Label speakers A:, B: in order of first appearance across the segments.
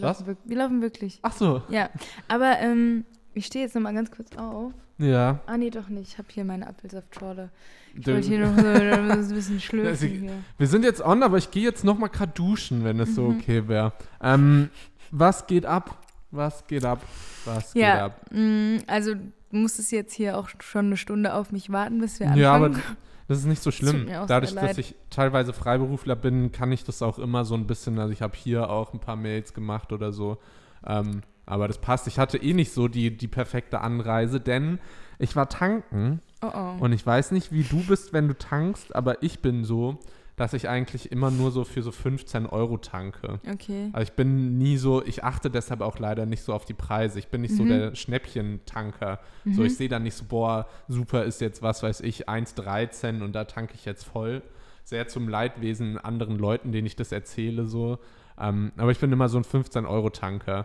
A: wir laufen wirklich. Wir
B: Was?
A: Laufen, wir, laufen wirklich.
B: Ach so.
A: Ja, aber ähm, ich stehe jetzt noch mal ganz kurz auf.
B: Ja.
A: Ah, nee, doch nicht. Ich habe hier meine Apfelsaftschorle. Ich wollte hier noch so ein bisschen schlürfen
B: sie-
A: hier.
B: Wir sind jetzt on, aber ich gehe jetzt noch mal grad duschen, wenn es so
A: Mhm.
B: okay wäre. Ähm, was geht ab? Was geht ab? Was geht
A: Ja,
B: ab?
A: mm, also du musstest jetzt hier auch schon eine Stunde auf mich warten, bis wir
B: Ja, aber
A: anfangen.
B: Das ist nicht so schlimm. Dadurch, dass ich teilweise Freiberufler bin, kann ich das auch immer so ein bisschen. Also ich habe hier auch ein paar Mails gemacht oder so. Ähm, aber das passt. Ich hatte eh nicht so die, die perfekte Anreise, denn ich war tanken
A: Oh oh.
B: und ich weiß nicht, wie du bist, wenn du tankst, aber ich bin so, dass ich eigentlich immer nur so für so 15 Euro tanke.
A: okay.
B: Also ich bin nie so, ich achte deshalb auch leider nicht so auf die Preise. Ich bin nicht so
A: Mhm.
B: der Schnäppchentanker. So,
A: Mhm.
B: ich sehe dann nicht so, boah, super ist jetzt, was weiß ich, 1,13 und da tanke ich jetzt voll. Sehr zum Leidwesen anderen Leuten, denen ich das erzähle, so. Ähm, aber ich bin immer so ein 15-Euro-Tanker.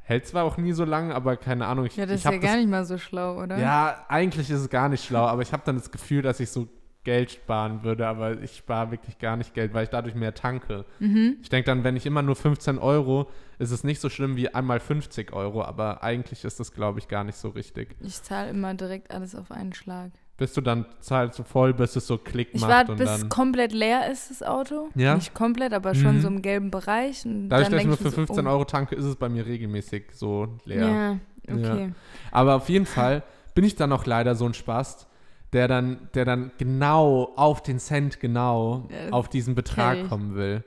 B: Hält zwar auch nie so lang, aber keine Ahnung. Ich,
A: Ja, das
B: ich
A: ist ja gar nicht mal so schlau, oder?
B: ja, eigentlich ist es gar nicht schlau, aber ich habe dann das Gefühl, dass ich so Geld sparen würde, aber ich spare wirklich gar nicht Geld, weil ich dadurch mehr tanke.
A: Mhm.
B: Ich denke dann, wenn ich immer nur 15 Euro, ist es nicht so schlimm wie einmal 50 Euro, aber eigentlich ist das, glaube ich, gar nicht so richtig.
A: Ich zahle immer direkt alles auf einen Schlag.
B: Bis du dann zahlst du voll, bis es so Klick
A: Ich
B: macht
A: warte,
B: und
A: bis
B: dann.
A: komplett leer ist, das Auto.
B: Ja?
A: Nicht komplett, aber schon
B: Mhm.
A: so im gelben Bereich. Und
B: Dadurch,
A: dann
B: dass ich nur für
A: mir so,
B: 15
A: oh,
B: Euro tanke, ist es bei mir regelmäßig so leer.
A: Ja, okay.
B: Aber auf jeden Fall bin ich dann auch leider so ein Spast, der dann, der dann genau auf den Cent genau
A: Ja, das
B: auf diesen Betrag kommen will.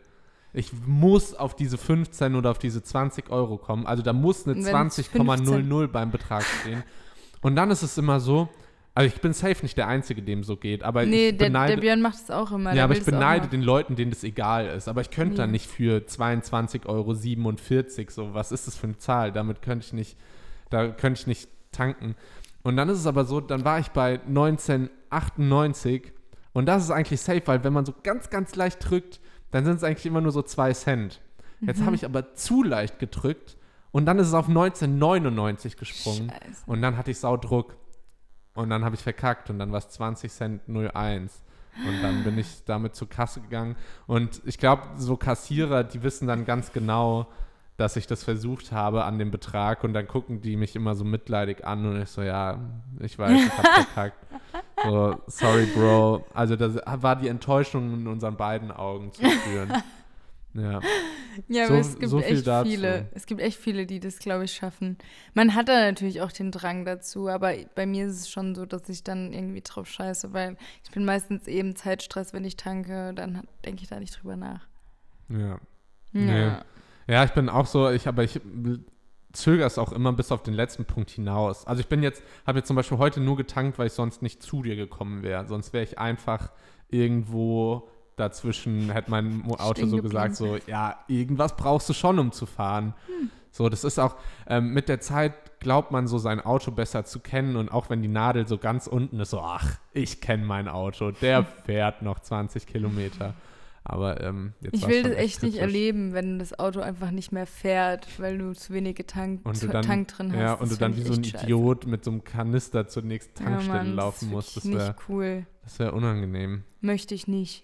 B: Ich muss auf diese 15 oder auf diese 20 Euro kommen. Also da muss eine
A: Und wenn's
B: 20,00 beim Betrag stehen. Und dann ist es immer so, also ich bin safe nicht der Einzige, dem so geht, aber
A: Nee,
B: ich
A: der,
B: beneide,
A: der Björn macht es auch immer.
B: ja,
A: der
B: aber ich beneide den Leuten, denen das egal ist. Aber ich könnte dann
A: Nee.
B: nicht für 22,47 Euro so, was ist das für eine Zahl? Damit könnte ich nicht, da könnte ich nicht tanken. Und dann ist es aber so, dann war ich bei 1998 und das ist eigentlich safe, weil wenn man so ganz, ganz leicht drückt, dann sind es eigentlich immer nur so zwei Cent. Jetzt
A: Mhm.
B: habe ich aber zu leicht gedrückt und dann ist es auf 1999 gesprungen.
A: Scheiße.
B: Und dann hatte ich Saudruck. Und dann habe ich verkackt und dann war es 20 Cent 01. Und dann bin ich damit zur Kasse gegangen. Und ich glaube, so Kassierer, die wissen dann ganz genau, dass ich das versucht habe an dem Betrag. Und dann gucken die mich immer so mitleidig an. Und ich so, ja, ich weiß, ich habe verkackt. So, sorry, Bro. Also das war die Enttäuschung in unseren beiden Augen zu spüren. Ja.
A: Ja,
B: So-
A: aber es gibt
B: so
A: echt
B: dazu.
A: viele. Es gibt echt viele, die das, glaube ich, schaffen. Man hat da natürlich auch den Drang dazu, aber bei mir ist es schon so, dass ich dann irgendwie drauf scheiße, weil ich bin meistens eben Zeitstress, wenn ich tanke, dann denke ich da nicht drüber nach.
B: Ja. Nee.
A: Ja.
B: Ich bin auch so, ich, aber ich zögere es auch immer bis auf den letzten Punkt hinaus. Also ich bin jetzt, habe jetzt zum Beispiel heute nur getankt, weil ich sonst nicht zu dir gekommen wäre. Sonst wäre ich einfach irgendwo dazwischen, hätte mein Auto so gesagt, so, ja, irgendwas brauchst du schon, um zu fahren. So, das ist auch, ähm, mit der Zeit glaubt man so sein Auto besser zu kennen und auch wenn die Nadel so ganz unten ist, so, ach, ich kenne mein Auto, der fährt noch 20 Kilometer. Aber ähm, jetzt
A: Ich will das echt nicht
B: kritisch.
A: erleben, wenn das Auto einfach nicht mehr fährt, weil du zu wenig getankt,
B: Und
A: zu-
B: dann,
A: Tank drin hast.
B: ja, und du dann wie so ein
A: echt scheiße.
B: Idiot mit so einem Kanister zur nächsten
A: Ja,
B: Tankstelle
A: Mann,
B: laufen musst. Das wäre
A: nicht cool.
B: das wär unangenehm.
A: Möchte ich nicht.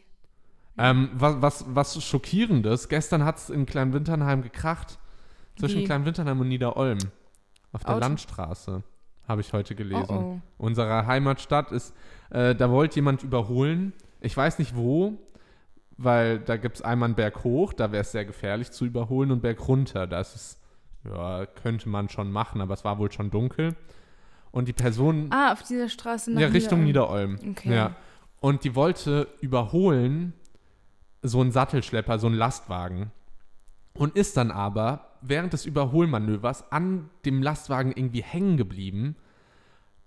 B: Ähm, was, was, was Schockierendes, gestern hat es in Kleinwinternheim gekracht. Zwischen
A: Wie?
B: Kleinwinternheim und Niederolm. Auf der
A: Auto?
B: Landstraße. Habe ich heute gelesen.
A: Oh, oh.
B: Unsere Heimatstadt ist, äh, da wollte jemand überholen. Ich weiß nicht wo, weil da gibt es einmal einen Berg hoch, da wäre es sehr gefährlich zu überholen und Berg runter. Das ist, ja, könnte man schon machen, aber es war wohl schon dunkel. Und die Person,
A: Ah, auf dieser Straße nach
B: ja, Richtung
A: Niederolm.
B: Niederolm.
A: Okay.
B: Ja. Und die wollte überholen so einen Sattelschlepper, so einen Lastwagen. Und ist dann aber während des Überholmanövers an dem Lastwagen irgendwie hängen geblieben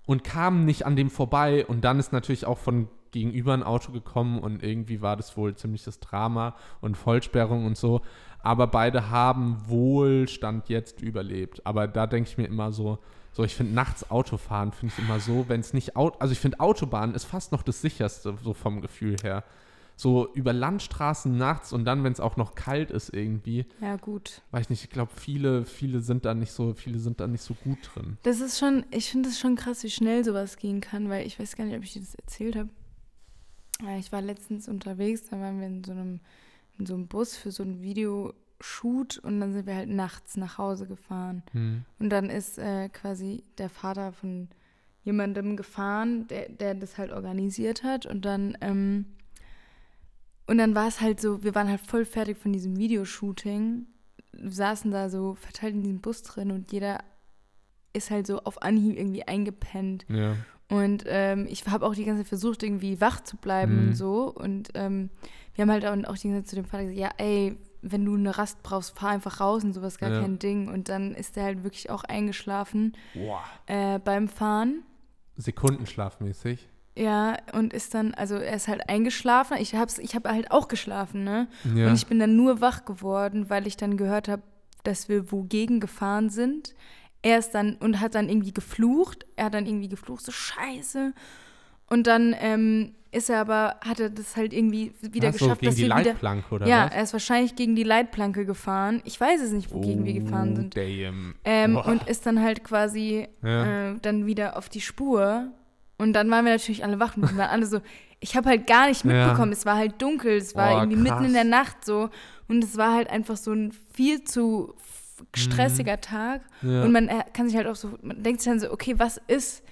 B: und kam nicht an dem vorbei. Und dann ist natürlich auch von gegenüber ein Auto gekommen und irgendwie war das wohl ziemliches Drama und Vollsperrung und so. Aber beide haben wohl Stand jetzt überlebt. Aber da denke ich mir immer so, so ich finde nachts Autofahren finde ich immer so, wenn es nicht Auto, also ich finde Autobahn ist fast noch das sicherste so vom Gefühl her. So über Landstraßen nachts und dann, wenn es auch noch kalt ist irgendwie,
A: Ja, gut.
B: weiß ich nicht, ich glaube, viele, viele sind da nicht so, viele sind da nicht so gut drin.
A: Das ist schon, ich finde es schon krass, wie schnell sowas gehen kann, weil ich weiß gar nicht, ob ich dir das erzählt habe. Ich war letztens unterwegs, da waren wir in so einem, in so einem Bus für so ein Shoot und dann sind wir halt nachts nach Hause gefahren.
B: Hm.
A: Und dann ist äh, quasi der Vater von jemandem gefahren, der, der das halt organisiert hat. Und dann, ähm, und dann war es halt so, wir waren halt voll fertig von diesem Videoshooting, saßen da so verteilt in diesem Bus drin und jeder ist halt so auf Anhieb irgendwie eingepennt.
B: Ja.
A: Und ähm, ich habe auch die ganze Zeit versucht, irgendwie wach zu bleiben
B: Mhm.
A: und so. Und ähm, wir haben halt auch, auch die ganze Zeit zu dem Vater gesagt, ja, ey, wenn du eine Rast brauchst, fahr einfach raus und sowas, gar
B: Ja.
A: kein Ding. Und dann ist er halt wirklich auch eingeschlafen
B: Boah.
A: äh, beim Fahren.
B: Sekundenschlafmäßig.
A: Ja, und ist dann, also er ist halt eingeschlafen. Ich hab's, ich habe halt auch geschlafen, ne?
B: Ja.
A: Und ich bin dann nur wach geworden, weil ich dann gehört habe, dass wir wogegen gefahren sind. Er ist dann und hat dann irgendwie geflucht. Er hat dann irgendwie geflucht, so scheiße. Und dann ähm, ist er aber, hat er das halt irgendwie wieder
B: so,
A: geschafft,
B: gegen
A: dass
B: die
A: wir wieder.
B: Leitplanke oder
A: Ja,
B: was?
A: er ist wahrscheinlich gegen die Leitplanke gefahren. Ich weiß es nicht, wogegen wir gefahren sind.
B: Oh, damn.
A: Ähm,
B: Boah.
A: und ist dann halt quasi
B: Ja.
A: äh, dann wieder auf die Spur. Und dann waren wir natürlich alle wach und waren alle so, ich habe halt gar nicht
B: Ja.
A: mitbekommen, es war halt dunkel, es war
B: Boah,
A: irgendwie mitten in
B: krass.
A: der Nacht so. Und es war halt einfach so ein viel zu stressiger Tag.
B: Mhm. Ja.
A: Und man äh, kann sich halt auch so, man denkt sich dann so, okay, was ist,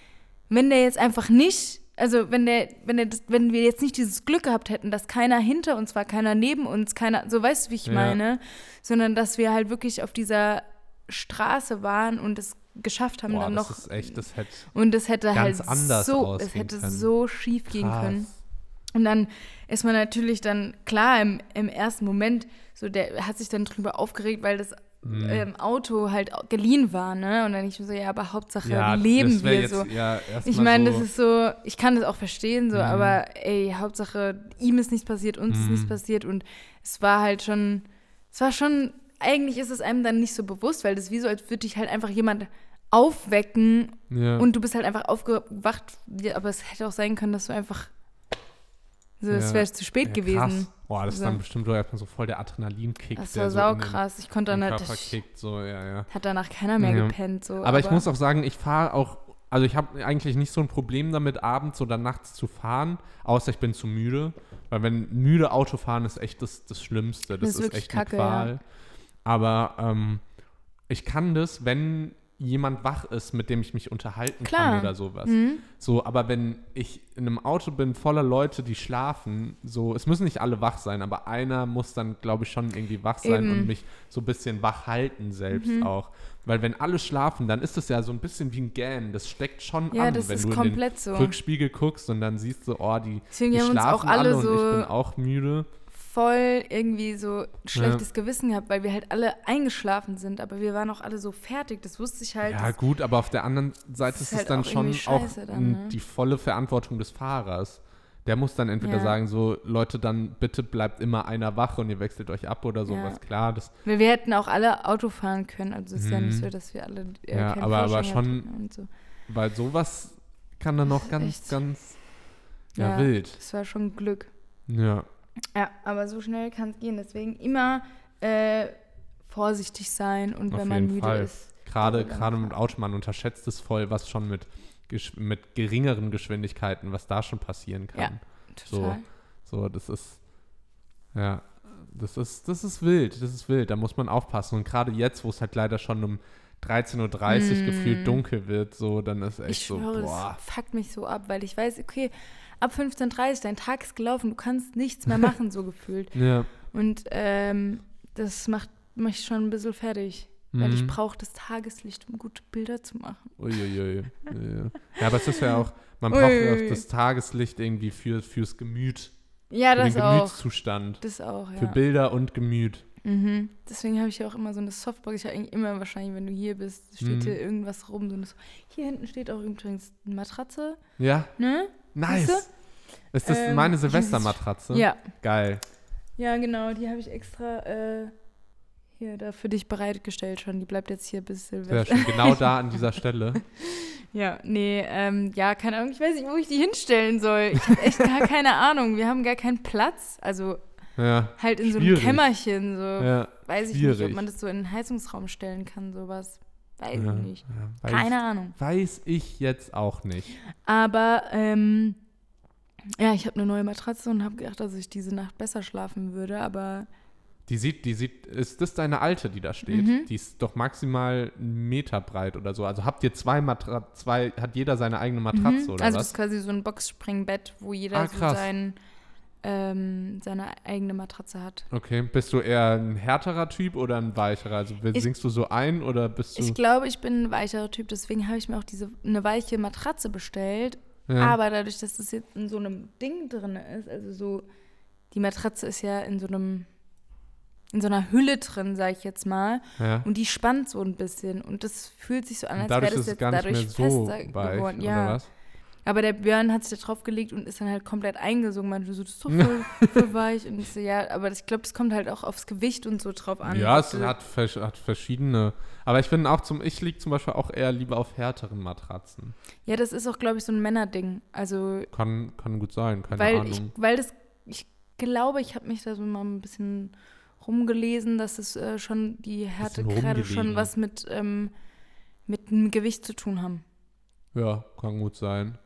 A: wenn der jetzt einfach nicht, also wenn der, wenn der, das- wenn wir jetzt nicht dieses Glück gehabt hätten, dass keiner hinter uns war, keiner neben uns, keiner, so weißt du, wie ich
B: Ja.
A: meine, sondern dass wir halt wirklich auf dieser Straße waren und es geschafft haben,
B: Boah,
A: dann
B: das
A: noch
B: ist echt, das hätte
A: und es hätte
B: ganz
A: halt
B: anders
A: so, es hätte
B: können.
A: so schief gehen können.
B: krass.
A: Und dann ist man natürlich dann, klar, im, im ersten Moment, so der hat sich dann drüber aufgeregt, weil das
B: Mhm.
A: ähm, Auto halt geliehen war, ne? Und dann ich so, ja, aber Hauptsache
B: Ja,
A: leben wir
B: jetzt,
A: so.
B: Ja,
A: Ich meine,
B: so,
A: das ist so, ich kann das auch verstehen, so,
B: Mhm.
A: aber ey, Hauptsache ihm ist nichts passiert, uns ist
B: Mhm.
A: nichts passiert und es war halt schon, es war schon, eigentlich ist es einem dann nicht so bewusst, weil das ist wie so, als würde dich halt einfach jemand aufwecken
B: ja.
A: und du bist halt einfach aufgewacht, aber es hätte auch sein können, dass du einfach, so, es wäre zu spät gewesen.
B: Krass. Boah, das ist
A: So.
B: dann bestimmt erstmal so voll der Adrenalinkick.
A: Das war
B: so
A: sau
B: in den-
A: krass. Ich konnte dann halt,
B: Körper
A: ich,
B: kickt, so, ja, ja.
A: hat danach keiner mehr
B: Ja.
A: gepennt. So,
B: Aber, ich muss auch sagen, ich fahre auch, also ich habe eigentlich nicht so ein Problem damit, abends oder nachts zu fahren, außer ich bin zu müde. Weil wenn müde Autofahren ist echt das, das Schlimmste. Das,
A: Das ist
B: ist, echt eine
A: kacke,
B: Qual.
A: ja.
B: Aber ähm, ich kann das, wenn jemand wach ist, mit dem ich mich unterhalten
A: Klar.
B: kann oder sowas.
A: Mhm.
B: So, aber wenn ich in einem Auto bin voller Leute, die schlafen, so, es müssen nicht alle wach sein, aber einer muss dann, glaube ich, schon irgendwie wach sein
A: Eben. Mhm.
B: und mich so ein bisschen wach halten selbst auch. Weil wenn alle schlafen, dann ist es ja so ein bisschen wie ein Gähnen. Das steckt schon
A: Ja,
B: an,
A: das
B: wenn
A: ist
B: du in den
A: so.
B: Rückspiegel guckst und dann siehst du, oh, die,
A: Deswegen
B: die schlafen
A: auch alle
B: und ich
A: so-
B: bin auch müde.
A: Voll irgendwie so schlechtes Gewissen gehabt, weil wir halt alle eingeschlafen sind, aber wir waren auch alle so fertig. Das wusste ich halt.
B: Ja, gut, aber auf der anderen Seite
A: ist
B: ist es
A: halt
B: dann
A: auch
B: schon auch
A: dann, ne?
B: die volle Verantwortung des Fahrers. Der muss dann entweder
A: Ja.
B: sagen, so, Leute, dann bitte bleibt immer einer wach und ihr wechselt euch ab oder sowas.
A: Ja.
B: Klar, das,
A: wir, wir hätten auch alle Auto fahren können. Also es ist ja nicht
B: Mhm.
A: so, dass wir alle äh,
B: Ja, aber- aber schon-
A: so.
B: weil sowas kann dann noch ganz,
A: echt-
B: ganz, ja,
A: Ja.
B: wild.
A: Das war schon Glück.
B: Ja,
A: Ja, aber so schnell kann es gehen. Deswegen immer äh, vorsichtig sein und
B: Auf
A: wenn man müde
B: Fall.
A: ist.
B: gerade, gerade mit. Auto, man unterschätzt es voll, was schon mit, mit geringeren Geschwindigkeiten, was da schon passieren kann.
A: Total.
B: So, das ist, ja, das ist, das ist wild, das ist wild, da muss man aufpassen. Und gerade jetzt, wo es halt leider schon um 13.30 Uhr
A: Mm.
B: gefühlt dunkel wird, so, dann ist echt
A: Ich
B: so,
A: schwöre,
B: boah.
A: das fuckt mich so ab, weil ich weiß, okay, ab 15.30 Uhr, dein Tag ist gelaufen, du kannst nichts mehr machen, so gefühlt.
B: Ja,
A: Und ähm, das macht mich schon ein bisschen fertig, weil ich
B: Mhm.
A: brauche das Tageslicht, um gute Bilder zu machen.
B: uiuiui. ja. ja, aber es ist ja auch, man braucht ja auch das Tageslicht irgendwie für, fürs Gemüt,
A: Ja,
B: für
A: das
B: den
A: auch.
B: Gemütszustand.
A: Das auch,
B: Für
A: ja.
B: Bilder und Gemüt.
A: Mhm. Deswegen habe ich ja auch immer so eine Softbox. Ich habe eigentlich immer wahrscheinlich, wenn du hier bist, steht
B: Mhm.
A: hier irgendwas rum. So hier hinten steht auch übrigens eine Matratze,
B: Ja,
A: ne?
B: Nice. Ist das
A: Ähm,
B: meine Silvestermatratze?
A: Ja.
B: Geil.
A: Ja, genau, die habe ich extra äh, hier da für dich bereitgestellt schon. Die bleibt jetzt hier bis
B: Sehr
A: Silvester.
B: schön. Genau da an dieser Stelle.
A: Ja, nee, ähm, ja, keine Ahnung. Ich weiß nicht, wo ich die hinstellen soll. Ich habe echt gar keine Ahnung. Wir haben gar keinen Platz. Also
B: Ja.
A: halt in so einem
B: Schwierig.
A: Kämmerchen. So
B: Ja.
A: weiß ich nicht, ob
B: schwierig.
A: man das so in einen Heizungsraum stellen kann, sowas. Weiß
B: ja.
A: ich nicht.
B: Ja. Weiß,
A: Keine Ahnung.
B: Weiß ich jetzt auch nicht.
A: Aber ähm, ja, ich habe eine neue Matratze und habe gedacht, dass ich diese Nacht besser schlafen würde. Aber
B: Die sieht, die sieht, ist das deine alte, die da steht?
A: Mhm.
B: Die ist doch maximal einen Meter breit oder so. Also habt ihr zwei Matra zwei, hat jeder seine eigene Matratze
A: Mhm.
B: oder
A: also das
B: was?
A: ist quasi so ein Boxspringbett, wo jeder
B: Ah,
A: so
B: krass.
A: sein, ähm, seine eigene Matratze hat.
B: Okay, bist du eher ein härterer Typ oder ein weicherer? Also
A: Ich-
B: singst du so ein oder bist du.
A: Ich glaube, ich bin ein weicherer Typ, deswegen habe ich mir auch diese eine weiche Matratze bestellt.
B: ja.
A: Aber dadurch, dass das jetzt in so einem Ding drin ist, also so, die Matratze ist ja in so einem, in so einer Hülle drin, sage ich jetzt mal.
B: ja.
A: Und die spannt so ein bisschen. Und das fühlt sich so an, als wäre das
B: es
A: jetzt dadurch
B: so
A: fester
B: weich,
A: geworden.
B: oder
A: Ja. Aber der Björn hat sich da drauf gelegt und ist dann halt komplett eingesungen. Meinte so, das ist doch voll, voll weich. Und ich so, ja, aber ich glaube, es kommt halt auch aufs Gewicht und so drauf an.
B: Ja, es hat, vers hat verschiedene. Aber ich bin auch zum, ich liege zum Beispiel auch eher lieber auf härteren Matratzen.
A: ja, das ist auch, glaube ich, so ein Männerding. Also,
B: Kann, kann gut sein, keine
A: weil
B: Ahnung.
A: ich, weil das, ich glaube, ich habe mich da so mal ein bisschen rumgelesen, dass es äh, schon die Härtegrade schon
B: rumgelegen.
A: was mit, ähm, mit dem Gewicht zu tun haben.
B: ja, kann gut sein.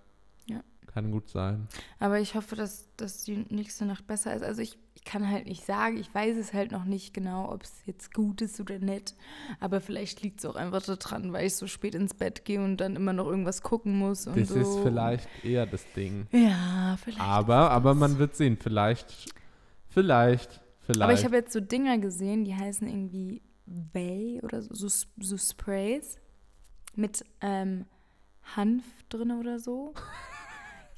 B: Kann gut sein.
A: Aber ich hoffe, dass, dass die nächste Nacht besser ist. Also ich, ich kann halt nicht sagen, ich weiß es halt noch nicht genau, ob es jetzt gut ist oder nicht. Aber vielleicht liegt es auch einfach daran, weil ich so spät ins Bett gehe und dann immer noch irgendwas gucken muss. Und
B: Das
A: so.
B: ist vielleicht eher das Ding.
A: Ja, vielleicht.
B: Aber, aber man wird sehen. Vielleicht, vielleicht, vielleicht.
A: Aber ich habe jetzt so Dinger gesehen, die heißen irgendwie Way oder so, so, so Sprays mit ähm, Hanf drin oder so.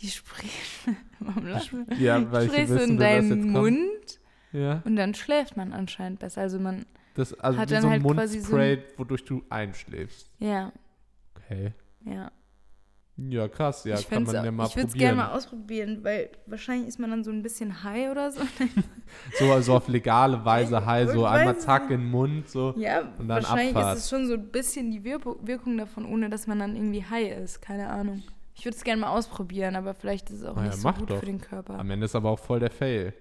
A: Lachst du?
B: ja, weil ich
A: Sprühst du
B: wissen
A: in deinen. Mund
B: Ja,
A: und dann schläft man anscheinend besser. Also man,
B: das, also
A: Hat dann
B: so ein
A: halt quasi so
B: Mundspray, wodurch du einschläfst.
A: ja,
B: Okay.
A: ja.
B: Ja, krass. Ja,
A: ich
B: kann man
A: auch-
B: ja mal
A: ich würde es
B: probieren.
A: gerne mal ausprobieren, weil wahrscheinlich ist man dann so ein bisschen high oder so.
B: So also auf legale Weise high, so
A: Ich
B: einmal zack in den Mund, so.
A: Ja,
B: Und dann
A: wahrscheinlich
B: Abfahrt.
A: ist es schon so ein bisschen die Wirku- Wirkung davon, ohne dass man dann irgendwie high ist. Keine Ahnung. Ich würde es gerne mal ausprobieren, aber vielleicht ist es auch
B: Na ja,
A: nicht so gut
B: doch.
A: für den Körper.
B: Am Ende ist aber auch voll der Fail.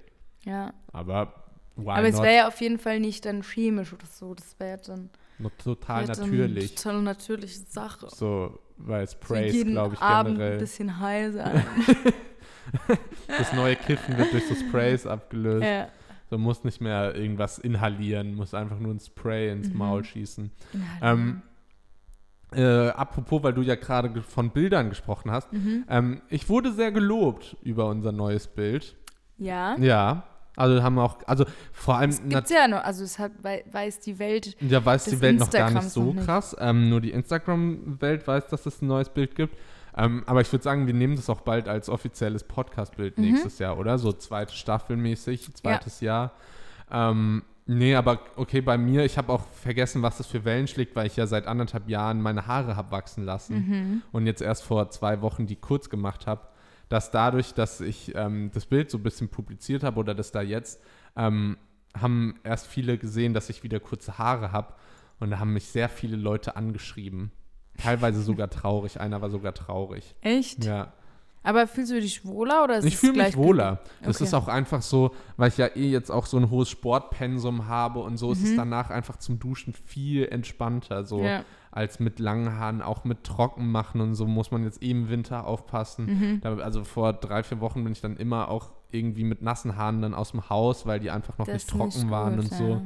A: Ja.
B: Aber why
A: aber es wäre ja auf jeden Fall nicht dann chemisch oder so. Das wäre dann,
B: Noch total
A: wär dann
B: natürlich.
A: total natürliche Sache.
B: So, weil
A: So
B: Sprays,
A: jeden
B: glaube ich,
A: Abend ein
B: generell.
A: bisschen high sein.
B: Das neue Kiffen wird durch so Sprays abgelöst.
A: ja.
B: So muss nicht mehr irgendwas inhalieren, muss einfach nur ein Spray ins
A: Mhm.
B: Maul schießen.
A: Inhalt,
B: Ähm, Äh, apropos, weil du ja gerade ge- von Bildern gesprochen hast.
A: mhm.
B: Ähm, ich wurde sehr gelobt über unser neues Bild.
A: Ja.
B: Ja. Also haben wir auch, also vor allem
A: Es gibt's ja noch, also es hat, wei- weiß die Welt.
B: Ja, weiß die Welt noch gar nicht
A: Instagrams
B: so
A: nicht.
B: krass. Ähm, nur die Instagram-Welt weiß, dass es ein neues Bild gibt. Ähm, aber ich würde sagen, wir nehmen das auch bald als offizielles Podcast-Bild
A: Mhm.
B: nächstes Jahr, oder? So zweite Staffelmäßig, zweites Jahr. Ähm, nee, aber okay, bei mir, ich habe auch vergessen, was das für Wellen schlägt, weil ich ja seit anderthalb Jahren meine Haare habe wachsen lassen
A: Mhm.
B: und jetzt erst vor zwei Wochen die kurz gemacht habe, dass dadurch, dass ich ähm, das Bild so ein bisschen publiziert habe oder das da jetzt, ähm, haben erst viele gesehen, dass ich wieder kurze Haare habe und da haben mich sehr viele Leute angeschrieben. Teilweise sogar traurig, einer war sogar traurig.
A: Echt?
B: Ja.
A: Aber fühlst du dich wohler oder ist
B: Ich
A: es
B: fühle mich wohler. Das
A: Okay.
B: ist auch einfach so, weil ich ja eh jetzt auch so ein hohes Sportpensum habe und so ist es
A: Mhm.
B: danach einfach zum Duschen viel entspannter, so
A: Ja.
B: als mit langen Haaren, auch mit trocken machen und so muss man jetzt eh im Winter aufpassen.
A: Mhm.
B: Da, also vor drei, vier Wochen bin ich dann immer auch irgendwie mit nassen Haaren dann aus dem Haus, weil die einfach noch
A: Das
B: nicht trocken waren
A: gut,
B: und so.
A: ja.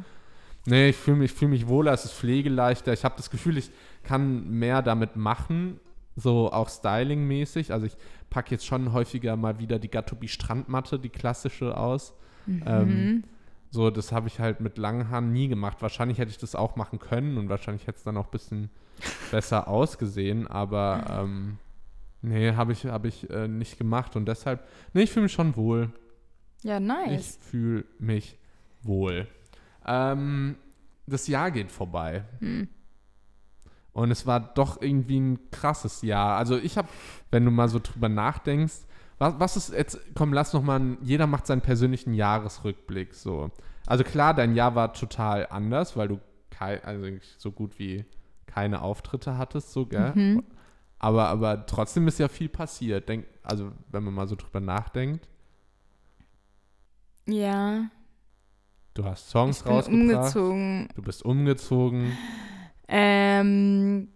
B: Nee, ich fühle mich, fühl mich wohler, es ist pflegeleichter. Ich habe das Gefühl, ich kann mehr damit machen, so auch stylingmäßig. Also ich packe jetzt schon häufiger mal wieder die Gatobi Strandmatte, die klassische aus. Ähm,
A: Mhm.
B: so, das habe ich halt mit langen Haaren nie gemacht. Wahrscheinlich hätte ich das auch machen können und wahrscheinlich hätte es dann auch ein bisschen besser ausgesehen, aber ähm, nee, habe ich, hab ich äh, nicht gemacht und deshalb, nee, ich fühle mich schon wohl.
A: Ja,
B: Ich
A: nice.
B: fühle mich wohl. Ähm, das Jahr geht vorbei.
A: Hm.
B: Und es war doch irgendwie ein krasses Jahr. Also ich habe, wenn du mal so drüber nachdenkst, was, was ist jetzt, komm, lass noch mal, jeder macht seinen persönlichen Jahresrückblick so. Also klar, dein Jahr war total anders, weil du kei, also so gut wie keine Auftritte hattest, so, gell?
A: Mhm.
B: Aber, aber trotzdem ist ja viel passiert. Denk, also wenn man mal so drüber nachdenkt,
A: Ja.
B: du hast Songs
A: Ich bin
B: rausgebracht,
A: umgezogen.
B: du bist umgezogen.
A: Ähm,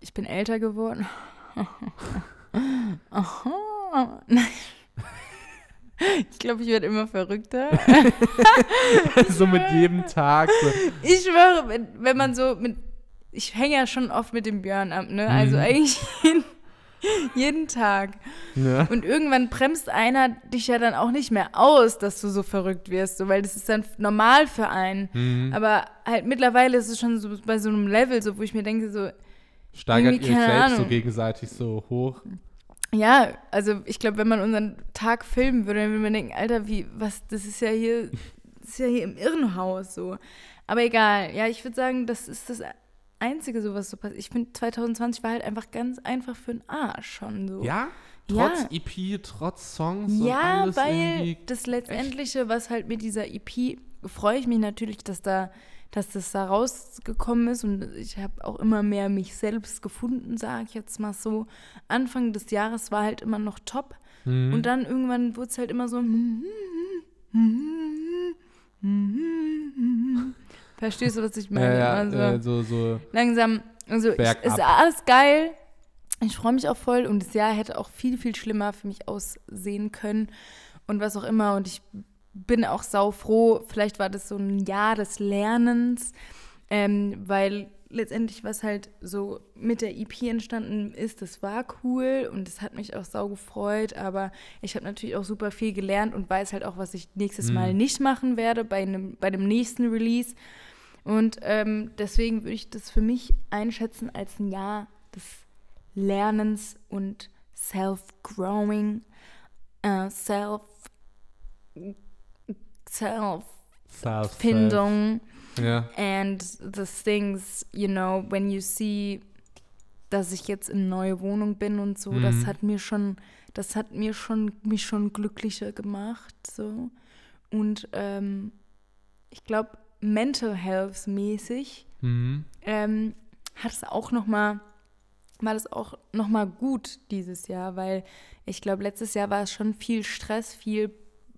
A: ich bin älter geworden. Aha. Nein. Ich glaube, ich werde immer verrückter.
B: so mit jedem Tag. So.
A: Ich schwöre, wenn, man so mit. Ich hänge ja schon oft mit dem Björn ab, ne? Also
B: Mhm.
A: eigentlich jeden, Tag.
B: Ja.
A: Und irgendwann bremst einer dich ja dann auch nicht mehr aus, dass du so verrückt wirst, so, weil das ist dann normal für einen.
B: Mhm.
A: Aber halt mittlerweile ist es schon so bei so einem Level, so, wo ich mir denke, so,
B: Steigert ihr selbst so
A: Ahnung.
B: gegenseitig so hoch.
A: ja, also ich glaube, wenn man unseren Tag filmen würde, dann würde man denken, Alter, wie, was, das ist ja hier, das ist ja hier im Irrenhaus so. Aber egal, ja, ich würde sagen, das ist das Einzige, so was so passiert. Ich finde, 2020 war halt einfach ganz einfach für den Arsch schon so.
B: Ja?
A: Ja.
B: Trotz EP, trotz Songs und
A: Ja,
B: alles
A: weil das Letztendliche, was halt mit dieser EP, freue ich mich natürlich, dass da, dass das da rausgekommen ist und ich habe auch immer mehr mich selbst gefunden, sage ich jetzt mal so. Anfang des Jahres war halt immer noch top
B: Mhm.
A: und dann irgendwann wurde es halt immer so. Verstehst du, was ich meine?
B: ja,
A: also,
B: äh, so, so.
A: langsam, also ich, ist alles geil. Ich freue mich auch voll und das Jahr hätte auch viel, viel schlimmer für mich aussehen können und was auch immer. Und ich bin auch sau froh. Vielleicht war das so ein Jahr des Lernens, ähm, weil letztendlich, was halt so mit der EP entstanden ist, das war cool und es hat mich auch sau gefreut. Aber ich habe natürlich auch super viel gelernt und weiß halt auch, was ich nächstes
B: Mhm.
A: Mal nicht machen werde bei einem, bei dem nächsten Release. Und ähm, deswegen würde ich das für mich einschätzen als ein Jahr des Lernens und Self-Growing, äh, Self, Self-Findung.
B: Ja.
A: And the things, you know, when you see, dass ich jetzt in eine neue Wohnung bin und so, das
B: Mhm.
A: hat mir schon, das hat mir schon, mich schon glücklicher gemacht, so. Und ähm, ich glaube, Mental Health mäßig
B: Mhm.
A: ähm, hat es auch noch mal, war das auch noch mal gut dieses Jahr, weil ich glaube, letztes Jahr war es schon viel Stress, viel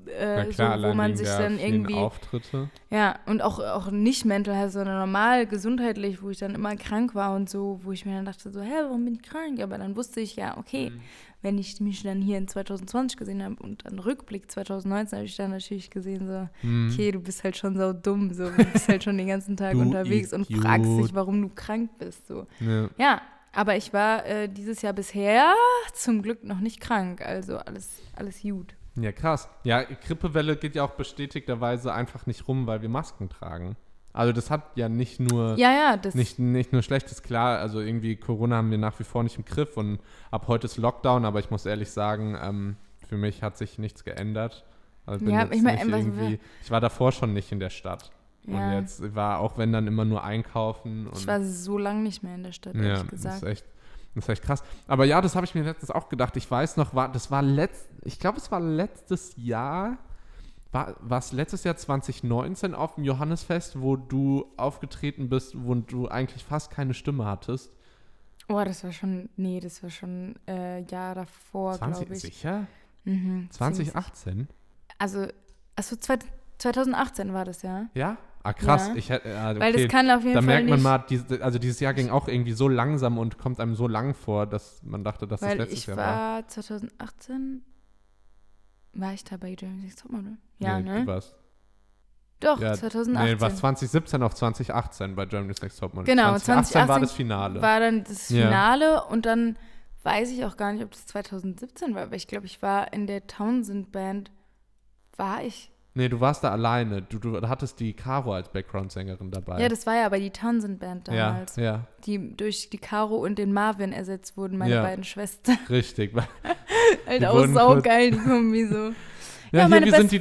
A: äh,
B: klar,
A: so, wo man sich dann irgendwie
B: Auftritte.
A: ja, und auch, auch nicht mental health, sondern normal gesundheitlich, wo ich dann immer krank war und so, wo ich mir dann dachte, so, hä, warum bin ich krank? Aber dann wusste ich, ja, okay,
B: Mhm.
A: wenn ich mich dann hier in 2020 gesehen habe und dann Rückblick 2019 habe ich dann natürlich gesehen, so,
B: Mhm.
A: okay, du bist halt schon so dumm, so, du bist halt schon den ganzen Tag unterwegs und fragst
B: Idiot.
A: dich, warum du krank bist, so.
B: Ja.
A: Ja, aber ich war äh, dieses Jahr bisher zum Glück noch nicht krank, also alles, alles gut.
B: Ja, krass. Ja, Grippewelle geht ja auch bestätigterweise einfach nicht rum, weil wir Masken tragen. Also das hat ja nicht nur
A: Ja, ja, das
B: nicht, nicht nur Schlechtes, klar, also irgendwie Corona haben wir nach wie vor nicht im Griff und ab heute ist Lockdown, aber ich muss ehrlich sagen, ähm, für mich hat sich nichts geändert. Also bin
A: Ja, ich mein,
B: irgendwie, ich war davor schon nicht in der Stadt. Und
A: Ja.
B: jetzt war auch wenn dann immer nur einkaufen. Und
A: Ich war so lange nicht mehr in der Stadt,
B: ja,
A: ehrlich
B: das
A: gesagt.
B: ist echt, das ist echt krass. Aber ja, das habe ich mir letztens auch gedacht. Ich weiß noch, war, das war letzt, ich glaube, es war letztes Jahr, war es letztes Jahr 2019 auf dem Johannesfest, wo du aufgetreten bist, wo du eigentlich fast keine Stimme hattest.
A: Oh, das war schon, nee, das war schon äh, Jahr davor,
B: 20,
A: glaube ich.
B: sicher?
A: Mhm, ziemlich
B: 2018?
A: sicher. Also, achso, zwei- 2018 war das, ja.
B: Ja? Ah, krass.
A: Ja.
B: Ich hätte, ja, okay.
A: Weil das kann auf jeden
B: da
A: Fall
B: merkt man mal, also dieses Jahr ging auch irgendwie so langsam und kommt einem so lang vor, dass man dachte, dass
A: weil
B: das letztes
A: ich
B: Jahr
A: war,
B: war.
A: 2018, war ich da bei Germany's Next Topmodel? Ja,
B: nee,
A: ne?
B: Du warst,
A: Doch,
B: ja,
A: 2018.
B: Nee, war 2017 auf 2018 bei Germany's Next Topmodel.
A: Genau,
B: 2018 war
A: 2018
B: das Finale.
A: war dann das
B: Ja.
A: Finale und dann weiß ich auch gar nicht, ob das 2017 war, aber ich glaube, ich war in der Townsend Band, war ich?
B: Nee, du warst da alleine. Du, du hattest die Caro als Background-Sängerin dabei.
A: Ja, das war ja aber die Townsend Band
B: ja,
A: damals,
B: ja,
A: die durch die Caro und den Marvin ersetzt wurden, meine
B: Ja.
A: beiden Schwestern.
B: richtig.
A: halt
B: Die
A: auch saugeil, die Kombi so.
B: Ja,
A: Ja,
B: hier, wir sind die,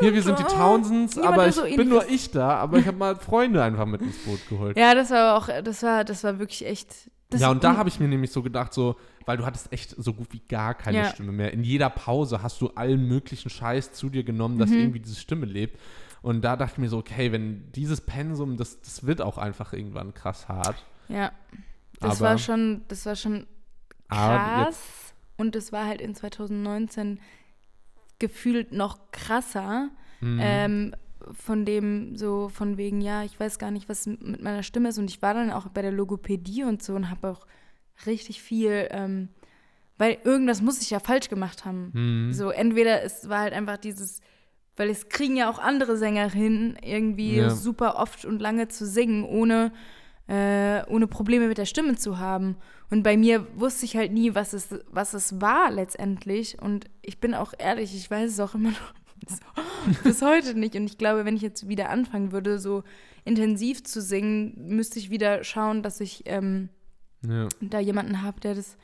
B: hier, wir sind die. Townsends, aber ich
A: so
B: bin nur ich da, aber ich habe mal Freunde einfach mit ins Boot geholt.
A: Ja, das war auch, das war, das war wirklich echt. Das
B: ja, und da habe ich mir nämlich so gedacht, so, weil du hattest echt so gut wie gar keine
A: Ja.
B: Stimme mehr. In jeder Pause hast du allen möglichen Scheiß zu dir genommen, dass
A: Mhm.
B: irgendwie diese Stimme lebt. Und da dachte ich mir so, okay, wenn dieses Pensum, das, das wird auch einfach irgendwann krass hart.
A: Ja, das
B: Aber-
A: war schon, das war schon
B: Aber
A: krass. Und es war halt in 2019 gefühlt noch krasser.
B: Mhm.
A: Ähm, von dem so, von wegen, ja, ich weiß gar nicht, was mit meiner Stimme ist. Und ich war dann auch bei der Logopädie und so und habe auch richtig viel, ähm, weil irgendwas muss ich ja falsch gemacht haben.
B: Mhm.
A: So, entweder es war halt einfach dieses, weil es kriegen ja auch andere Sänger hin, irgendwie
B: Ja.
A: super oft und lange zu singen, ohne, äh, ohne Probleme mit der Stimme zu haben. Und bei mir wusste ich halt nie, was es, was es war letztendlich. Und ich bin auch ehrlich, ich weiß es auch immer noch bis heute nicht. Und ich glaube, wenn ich jetzt wieder anfangen würde, so intensiv zu singen, müsste ich wieder schauen, dass ich ähm,
B: Ja.
A: da jemanden habe, der das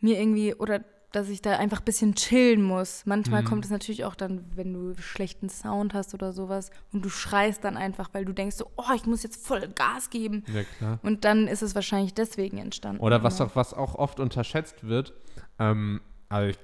A: mir irgendwie oder dass ich da einfach ein bisschen chillen muss. Manchmal
B: Mhm.
A: kommt es natürlich auch dann, wenn du schlechten Sound hast oder sowas und du schreist dann einfach, weil du denkst so, oh, ich muss jetzt voll Gas geben.
B: ja, klar.
A: Und dann ist es wahrscheinlich deswegen entstanden.
B: Oder was
A: Aber-
B: auch, was auch oft unterschätzt wird, ähm, also ich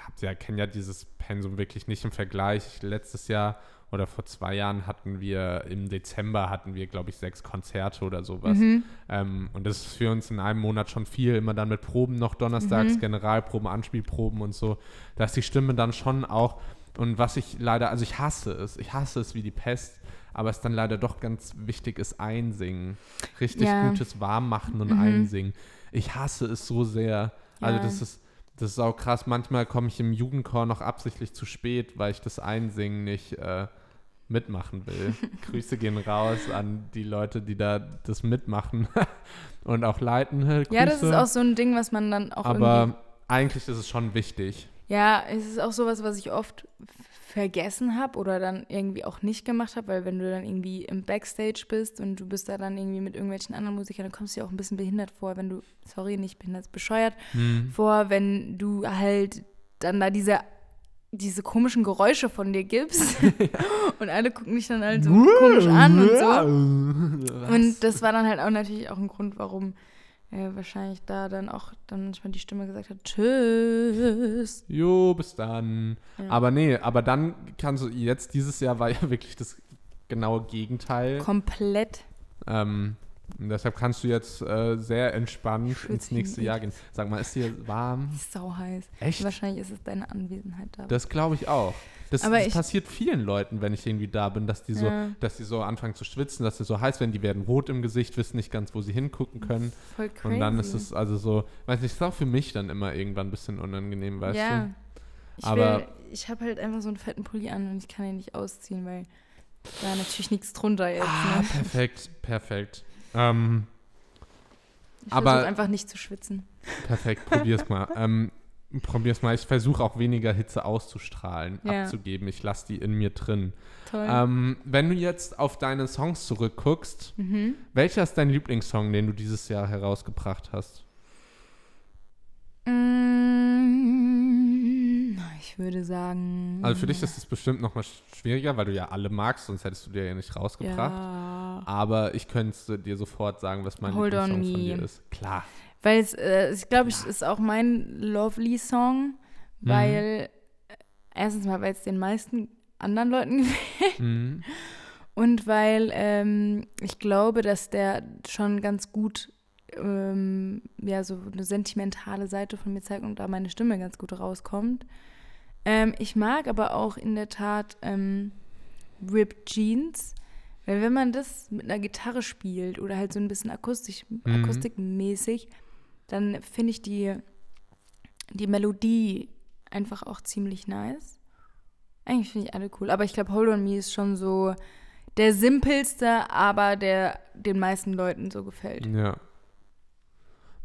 B: hab, ja, kenne ja dieses Pensum wirklich nicht im Vergleich. Letztes Jahr oder vor zwei Jahren hatten wir, im Dezember hatten wir, glaube ich, sechs Konzerte oder sowas.
A: Mhm.
B: Ähm, und das ist für uns in einem Monat schon viel, immer dann mit Proben noch donnerstags,
A: Mhm.
B: Generalproben, Anspielproben und so. Da ist die Stimme dann schon auch, und was ich leider, also ich hasse es, ich hasse es wie die Pest, aber es dann leider doch ganz wichtig ist, einsingen. Richtig
A: Ja.
B: gutes Warmmachen und
A: Mhm.
B: Einsingen. Ich hasse es so sehr. Also
A: Ja.
B: das ist, das ist auch krass. Manchmal komme ich im Jugendchor noch absichtlich zu spät, weil ich das Einsingen nicht äh, mitmachen will. Grüße gehen raus an die Leute, die da das mitmachen und auch leiten. Grüße.
A: Ja, das ist auch so ein Ding, was man dann auch irgendwie
B: Aber eigentlich ist es schon wichtig.
A: Ja, es ist auch sowas, was ich oft vergessen habe oder dann irgendwie auch nicht gemacht habe, weil wenn du dann irgendwie im Backstage bist und du bist da dann irgendwie mit irgendwelchen anderen Musikern, dann kommst du dir auch ein bisschen behindert vor, wenn du, sorry, nicht behindert, bescheuert
B: Hm.
A: vor, wenn du halt dann da diese diese komischen Geräusche von dir gibst und alle gucken dich dann halt so komisch an und so.
B: Was?
A: Und das war dann halt auch natürlich auch ein Grund, warum äh, wahrscheinlich da dann auch dann manchmal die Stimme gesagt hat, tschüss.
B: Jo, bis dann.
A: Ja.
B: Aber nee, aber dann kannst du, jetzt dieses Jahr war ja wirklich das genaue Gegenteil.
A: Komplett.
B: Ähm, deshalb kannst du jetzt äh, sehr entspannt ins nächste Jahr gehen. Sag mal, ist dir warm?
A: Sau heiß.
B: Echt?
A: Wahrscheinlich ist es deine Anwesenheit da.
B: Das glaube ich auch. Das, das
A: ich-
B: passiert vielen Leuten, wenn ich irgendwie da bin, dass die so,
A: Ja.
B: dass die so anfangen zu schwitzen, dass sie so heiß werden, die werden rot im Gesicht, wissen nicht ganz, wo sie hingucken können.
A: Voll crazy.
B: Und dann ist es also so, weiß nicht, ist auch für mich dann immer irgendwann ein bisschen unangenehm, weißt
A: ja.
B: du?
A: Ich,
B: Aber-
A: will, ich habe halt einfach so einen fetten Pulli an und ich kann ihn nicht ausziehen, weil da natürlich nichts drunter jetzt.
B: Ah,
A: Ne?
B: perfekt, perfekt. Ähm,
A: Ich
B: aber-
A: einfach nicht zu schwitzen.
B: perfekt, probier's mal. Ähm, probier's mal. Ich versuche auch weniger Hitze auszustrahlen,
A: Ja.
B: abzugeben. Ich lasse die in mir drin.
A: Toll.
B: Ähm, wenn du jetzt auf deine Songs zurückguckst,
A: mhm.
B: welcher ist dein Lieblingssong, den du dieses Jahr herausgebracht hast?
A: Mm, Ich würde sagen.
B: Also für dich ist es bestimmt noch mal schwieriger, weil du ja alle magst, sonst hättest du dir ja nicht rausgebracht.
A: Ja.
B: Aber ich könnte dir sofort sagen, was mein
A: Hold on
B: Lieblingssong von dir ist. Klar.
A: Weil es, äh, ich glaube, es ist auch mein Lovely-Song,
B: Mhm.
A: weil äh, erstens mal, weil es den meisten anderen Leuten gefällt
B: Mhm.
A: und weil ähm, ich glaube, dass der schon ganz gut ähm, ja so eine sentimentale Seite von mir zeigt und da meine Stimme ganz gut rauskommt. Ähm, ich mag aber auch in der Tat ähm, Ripped Jeans, weil wenn man das mit einer Gitarre spielt oder halt so ein bisschen akustisch,
B: Mhm.
A: akustikmäßig, dann finde ich die, die Melodie einfach auch ziemlich nice. Eigentlich finde ich alle cool, aber ich glaube, Hold on Me ist schon so der simpelste, aber der den meisten Leuten so gefällt.
B: Ja.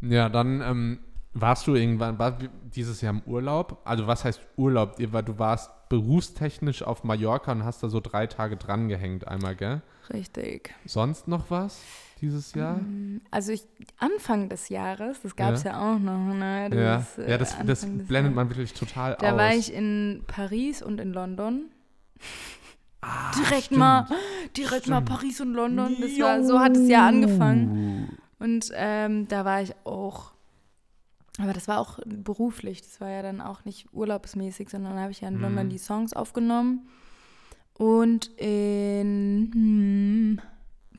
B: Ja, dann ähm, warst du irgendwann, war dieses Jahr im Urlaub? Also was heißt Urlaub? Du warst berufstechnisch auf Mallorca und hast da so drei Tage dran gehängt einmal, gell?
A: Richtig.
B: Sonst noch was dieses Jahr?
A: Also ich, Anfang des Jahres, das gab es ja. auch noch, ne?
B: ja,
A: ist, äh,
B: ja das, das
A: Anfang des
B: blendet man wirklich total
A: Da
B: aus.
A: war ich in Paris und in London.
B: Ah,
A: direkt
B: stimmt.
A: mal, direkt mal
B: Stimmt.
A: Paris und London. Das war, so hat es ja angefangen. Und ähm, da war ich auch, aber das war auch beruflich. Das war ja dann auch nicht urlaubsmäßig, sondern da habe ich ja in
B: Mhm.
A: London die Songs aufgenommen. Und in hm,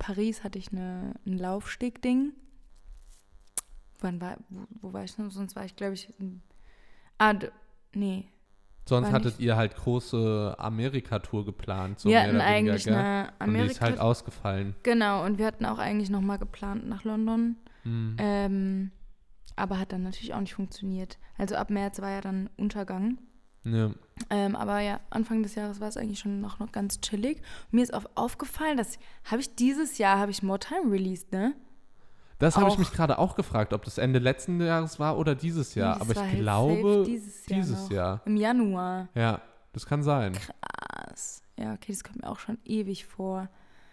A: Paris hatte ich eine, ein Laufsteg-Ding. Wann war, wo, wo war ich noch? Sonst war ich, glaube ich, ah, nee.
B: Sonst hattet ihr halt große Amerika-Tour geplant. So
A: wir hatten
B: weniger,
A: eigentlich
B: gell?
A: eine
B: Und die
A: Amerika.
B: ist halt ausgefallen.
A: genau, und wir hatten auch eigentlich noch mal geplant nach London.
B: Hm.
A: Ähm, aber hat dann natürlich auch nicht funktioniert. Also ab März war ja dann Untergang.
B: Ja.
A: Ähm, aber ja, Anfang des Jahres war es eigentlich schon noch, noch ganz chillig. Und mir ist auf, aufgefallen, dass habe ich dieses Jahr habe ich More Time released, ne?
B: Das habe ich mich gerade auch gefragt, ob das Ende letzten Jahres war oder dieses Jahr.
A: Das
B: Aber ich glaube,
A: dieses Jahr
B: dieses. Jahr.
A: Im Januar.
B: Ja, das kann sein.
A: Krass. Ja, okay, das kommt mir auch schon ewig vor.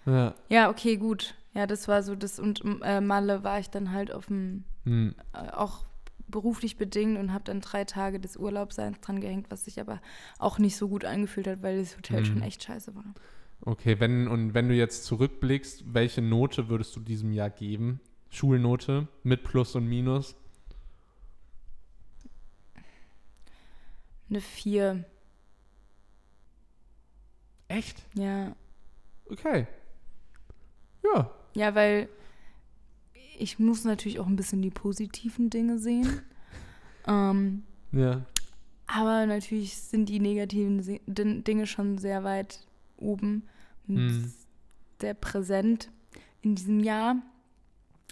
B: Ja.
A: Ja, okay, gut. Ja, das war so das und äh, Malle war ich dann halt auf dem
B: Hm.
A: äh, auch beruflich bedingt und habe dann drei Tage des Urlaubseins dran gehängt, was sich aber auch nicht so gut angefühlt hat, weil das Hotel
B: Mhm.
A: schon echt scheiße war.
B: Okay, wenn, und wenn du jetzt zurückblickst, welche Note würdest du diesem Jahr geben? Schulnote mit Plus und Minus?
A: Eine vier.
B: Echt?
A: Ja.
B: Okay. Ja.
A: Ja, weil ich muss natürlich auch ein bisschen die positiven Dinge sehen. ähm,
B: Ja.
A: aber natürlich sind die negativen Se- Dinge schon sehr weit oben und
B: Hm.
A: sehr präsent in diesem Jahr.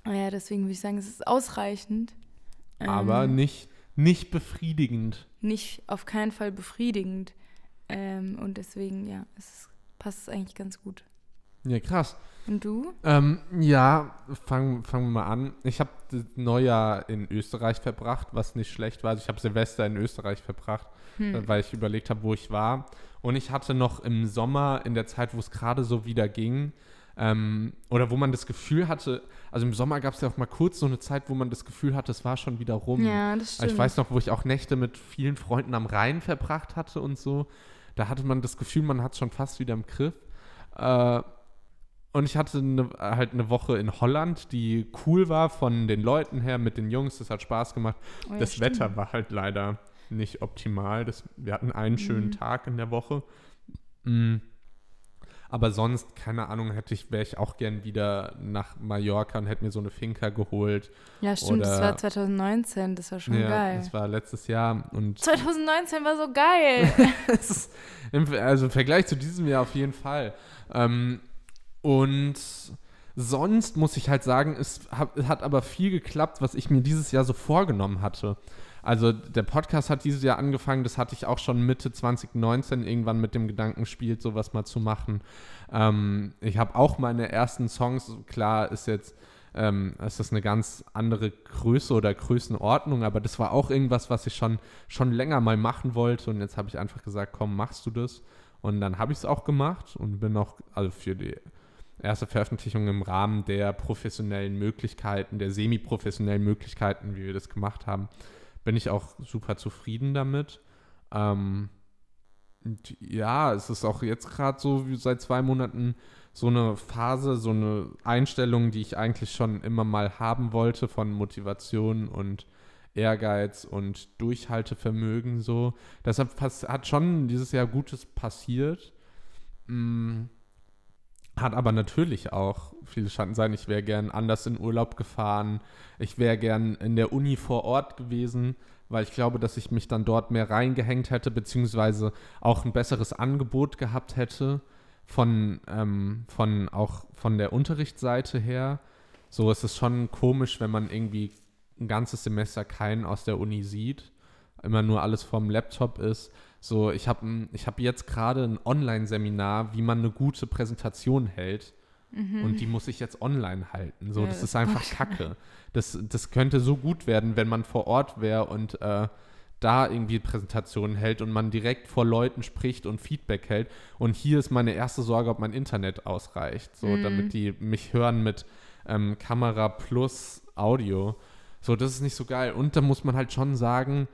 A: Naja, deswegen würde ich sagen, es ist ausreichend.
B: Aber
A: Ähm,
B: nicht, nicht befriedigend.
A: nicht auf keinen Fall befriedigend. Ähm, und deswegen, ja, es passt es eigentlich ganz gut.
B: Ja, krass.
A: Und du?
B: Ähm, ja, fangen fangen wir mal an. Ich habe das Neujahr in Österreich verbracht, was nicht schlecht war. Also ich habe Silvester in Österreich verbracht,
A: Hm.
B: äh, weil ich überlegt habe, wo ich war. Und ich hatte noch im Sommer, in der Zeit, wo es gerade so wieder ging, ähm, oder wo man das Gefühl hatte, also im Sommer gab es ja auch mal kurz so eine Zeit, wo man das Gefühl hatte, es war schon wieder rum.
A: Ja, das stimmt.
B: Also ich weiß noch, wo ich auch Nächte mit vielen Freunden am Rhein verbracht hatte und so. Da hatte man das Gefühl, man hat es schon fast wieder im Griff. Äh, und ich hatte eine, halt eine Woche in Holland, die cool war von den Leuten her, mit den Jungs. Das hat Spaß gemacht.
A: Oh ja,
B: das
A: stimmt.
B: Wetter war halt leider nicht optimal. Das, wir hatten einen schönen
A: Mhm.
B: Tag in der Woche. Mm. Aber sonst, keine Ahnung, hätte ich, wäre ich auch gern wieder nach Mallorca und hätte mir so eine Finca geholt.
A: Ja, stimmt, das
B: oder-
A: war 2019, das war schon
B: ja,
A: geil.
B: das war letztes Jahr. Und
A: 2019 war so geil.
B: Also im Vergleich zu diesem Jahr auf jeden Fall. Ähm, und sonst muss ich halt sagen, es hat, aber viel geklappt, was ich mir dieses Jahr so vorgenommen hatte. Also der Podcast hat dieses Jahr angefangen, das hatte ich auch schon Mitte 2019 irgendwann mit dem Gedanken gespielt, sowas mal zu machen. Ähm, ich habe auch meine ersten Songs, klar ist jetzt ähm, ist das eine ganz andere Größe oder Größenordnung, aber das war auch irgendwas, was ich schon, schon länger mal machen wollte und jetzt habe ich einfach gesagt, komm, machst du das? Und dann habe ich es auch gemacht und bin auch, also für die erste Veröffentlichung im Rahmen der professionellen Möglichkeiten, der semi-professionellen Möglichkeiten, wie wir das gemacht haben, bin ich auch super zufrieden damit. Ähm, ja, es ist auch jetzt gerade so wie seit zwei Monaten so eine Phase, so eine Einstellung, die ich eigentlich schon immer mal haben wollte von Motivation und Ehrgeiz und Durchhaltevermögen so. Deshalb hat schon dieses Jahr Gutes passiert. Mm, Hat aber natürlich auch viele Schatten sein. Ich wäre gern anders in Urlaub gefahren. Ich wäre gern in der Uni vor Ort gewesen, weil ich glaube, dass ich mich dann dort mehr reingehängt hätte, beziehungsweise auch ein besseres Angebot gehabt hätte von, ähm, von auch von der Unterrichtsseite her. So ist es schon komisch, wenn man irgendwie ein ganzes Semester keinen aus der Uni sieht, immer nur alles vom Laptop ist. So, ich habe ich hab jetzt gerade ein Online-Seminar, wie man eine gute Präsentation hält. Und die muss ich jetzt online halten. So,
A: Ja,
B: das
A: das
B: ist einfach Kacke. Das, das könnte so gut werden, wenn man vor Ort wäre und äh, da irgendwie Präsentationen hält und man direkt vor Leuten spricht und Feedback hält. Und hier ist meine erste Sorge, ob mein Internet ausreicht, so
A: Mhm.
B: damit die mich hören mit ähm, Kamera plus Audio. So, das ist nicht so geil. Und da muss man halt schon sagen,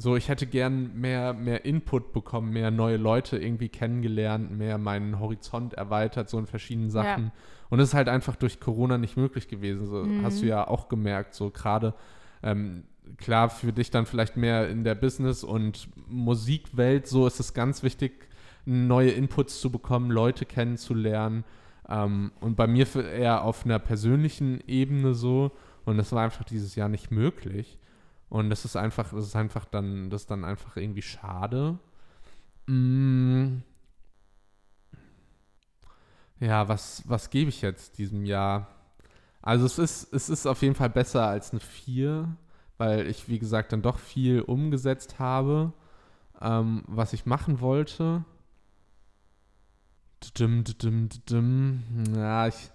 B: so, ich hätte gern mehr, mehr Input bekommen, mehr neue Leute irgendwie kennengelernt, mehr meinen Horizont erweitert, so in verschiedenen Sachen. Und das ist halt einfach durch Corona nicht möglich gewesen. So
A: Mhm.
B: hast du ja auch gemerkt, so gerade ähm, klar für dich dann vielleicht mehr in der Business- und Musikwelt, so ist es ganz wichtig, neue Inputs zu bekommen, Leute kennenzulernen. Ähm, und bei mir eher auf einer persönlichen Ebene so. Und das war einfach dieses Jahr nicht möglich. Und das ist einfach, das ist einfach dann, das ist dann einfach irgendwie schade. Mm. Ja, was, was gebe ich jetzt diesem Jahr? Also es ist, es ist auf jeden Fall besser als eine 4, weil ich, wie gesagt, dann doch viel umgesetzt habe, ähm, was ich machen wollte. Dim, dim, dim, Ja, ich,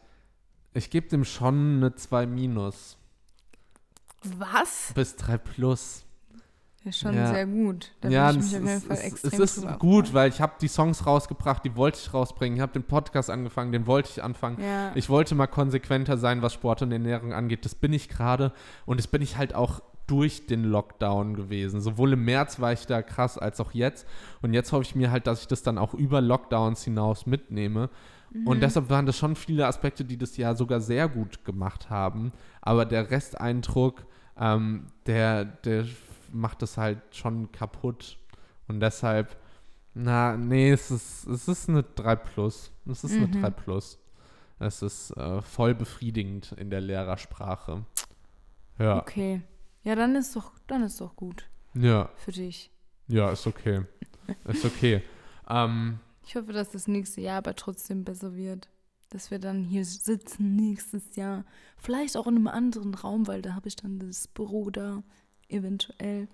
B: ich gebe dem schon eine 2 minus.
A: Was?
B: Bis 3 plus.
A: Ist schon
B: Ja.
A: sehr gut. Da
B: ja,
A: bin ich
B: es,
A: mich auf jeden
B: ist-
A: Fall
B: es,
A: extrem
B: es ist gut, weil ich habe die Songs rausgebracht, die wollte ich rausbringen. Ich habe den Podcast angefangen, den wollte ich anfangen.
A: Ja.
B: Ich wollte mal konsequenter sein, was Sport und Ernährung angeht. Das bin ich gerade. Und das bin ich halt auch durch den Lockdown gewesen. Sowohl im März war ich da krass als auch jetzt. Und jetzt hoffe ich mir halt, dass ich das dann auch über Lockdowns hinaus mitnehme.
A: Mhm.
B: Und deshalb waren das schon viele Aspekte, die das Jahr sogar sehr gut gemacht haben. Aber der Resteindruck, ähm, der, der macht das halt schon kaputt. Und deshalb, na, nee, es ist, es ist eine 3 Plus. Es ist eine
A: Mhm.
B: 3 Plus. Es ist äh, voll befriedigend in der Lehrersprache. Ja,
A: Okay. Ja, dann ist doch, dann ist doch gut
B: ja,
A: für dich.
B: ja, ist okay. ist okay. Ähm,
A: Ich hoffe, dass das nächste Jahr aber trotzdem besser wird. Dass wir dann hier sitzen nächstes Jahr. Vielleicht auch in einem anderen Raum, weil da habe ich dann das Büro da, eventuell.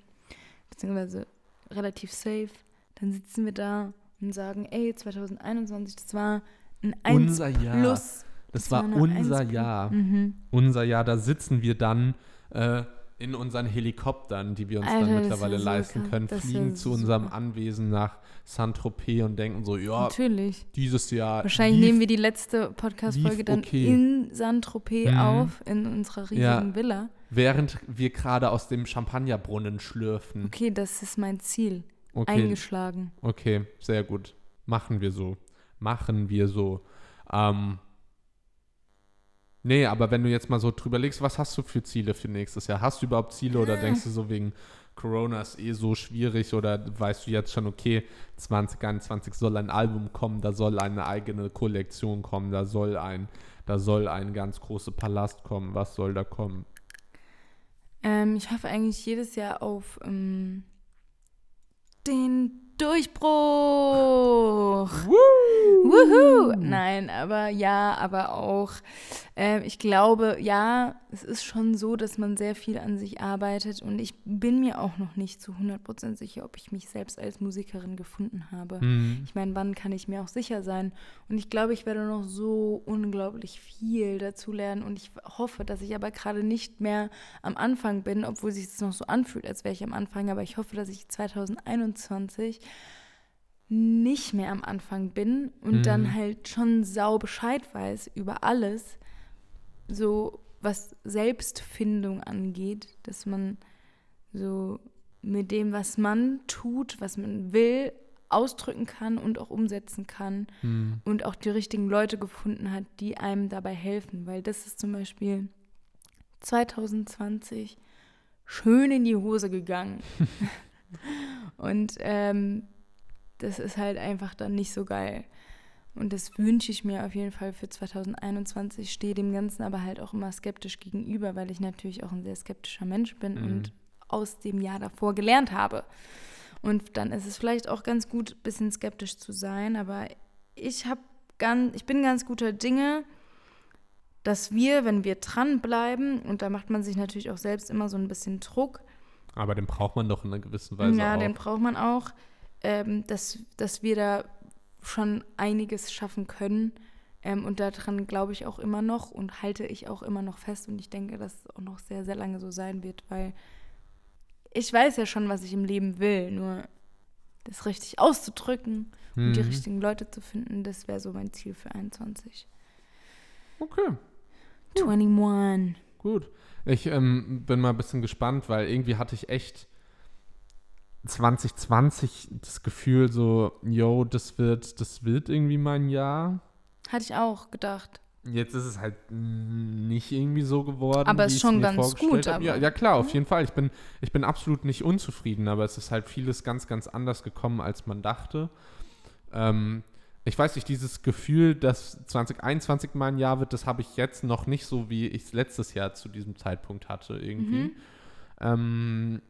A: Beziehungsweise relativ safe. Dann sitzen wir da und sagen, ey, 2021, das war ein 1
B: unser Jahr.
A: plus.
B: das war
A: eine
B: unser
A: 1 plus.
B: Jahr.
A: Mhm.
B: unser Jahr, da sitzen wir dann äh, in unseren Helikoptern, die wir uns
A: Alter,
B: dann mittlerweile
A: so
B: leisten können,
A: Das
B: fliegen zu unserem
A: super.
B: Anwesen nach Saint-Tropez und denken so, ja,
A: Natürlich.
B: dieses Jahr.
A: Wahrscheinlich
B: lief-
A: nehmen wir die letzte Podcast-Folge dann
B: okay.
A: in Saint-Tropez
B: Mhm.
A: auf, in unserer riesigen
B: Ja.
A: Villa.
B: Während wir gerade aus dem Champagnerbrunnen schlürfen.
A: Okay, das ist mein Ziel.
B: Okay,
A: Eingeschlagen.
B: okay, sehr gut. Machen wir so. Machen wir so. Ähm, nee, aber wenn du jetzt mal so drüber legst, was hast du für Ziele für nächstes Jahr? Hast du überhaupt Ziele oder denkst du so wegen Corona ist eh so schwierig oder weißt du jetzt schon, okay, 2021 soll ein Album kommen, da soll eine eigene Kollektion kommen, da soll ein, da soll ein ganz großer Palast kommen, was soll da kommen?
A: Ähm, ich hoffe eigentlich jedes Jahr auf ähm, den Durchbruch. Wuhu! Nein, aber ja, aber auch, ähm, ich glaube, ja, es ist schon so, dass man sehr viel an sich arbeitet und ich bin mir auch noch nicht zu 100% sicher, ob ich mich selbst als Musikerin gefunden habe.
B: Hm.
A: Ich meine, wann kann ich mir auch sicher sein? Und ich glaube, ich werde noch so unglaublich viel dazu lernen. Und ich hoffe, dass ich aber gerade nicht mehr am Anfang bin, obwohl sich das noch so anfühlt, als wäre ich am Anfang. Aber ich hoffe, dass ich 2021 nicht mehr am Anfang bin und
B: Mhm.
A: dann halt schon sau Bescheid weiß über alles, so was Selbstfindung angeht, dass man so mit dem, was man tut, was man will, ausdrücken kann und auch umsetzen kann
B: Hm.
A: und auch die richtigen Leute gefunden hat, die einem dabei helfen. Weil das ist zum Beispiel 2020 schön in die Hose gegangen. und ähm, das ist halt einfach dann nicht so geil. Und das wünsche ich mir auf jeden Fall für 2021. Stehe dem Ganzen aber halt auch immer skeptisch gegenüber, weil ich natürlich auch ein sehr skeptischer Mensch bin
B: Mhm.
A: und aus dem Jahr davor gelernt habe. Und dann ist es vielleicht auch ganz gut, ein bisschen skeptisch zu sein, aber ich habe ganz, ich bin ganz guter Dinge, dass wir, wenn wir dranbleiben, und da macht man sich natürlich auch selbst immer so ein bisschen Druck,
B: Aber den braucht man doch in einer gewissen Weise
A: ja,
B: auch.
A: den braucht man auch, ähm, dass, dass wir da schon einiges schaffen können. Ähm, und daran glaube ich auch immer noch und halte ich auch immer noch fest. Und ich denke, dass es auch noch sehr, sehr lange so sein wird, weil ich weiß ja schon, was ich im Leben will. Nur das richtig auszudrücken und die
B: Mhm.
A: richtigen Leute zu finden, das wäre so mein Ziel für 21.
B: Okay.
A: 21.
B: Gut. Ich ähm, bin mal ein bisschen gespannt, weil irgendwie hatte ich echt 2020 das Gefühl so, yo, das wird, das wird irgendwie mein Jahr.
A: Hatte ich auch gedacht.
B: Jetzt ist es halt nicht irgendwie so geworden.
A: Aber
B: wie
A: ist schon ganz gut,
B: Ja, ja, klar, auf jeden Fall. Ich bin, ich bin absolut nicht unzufrieden, aber es ist halt vieles ganz, ganz anders gekommen, als man dachte. Ähm, ich weiß nicht, dieses Gefühl, dass 2021 mein Jahr wird, das habe ich jetzt noch nicht so, wie ich es letztes Jahr zu diesem Zeitpunkt hatte, irgendwie.
A: Mhm.
B: Ähm,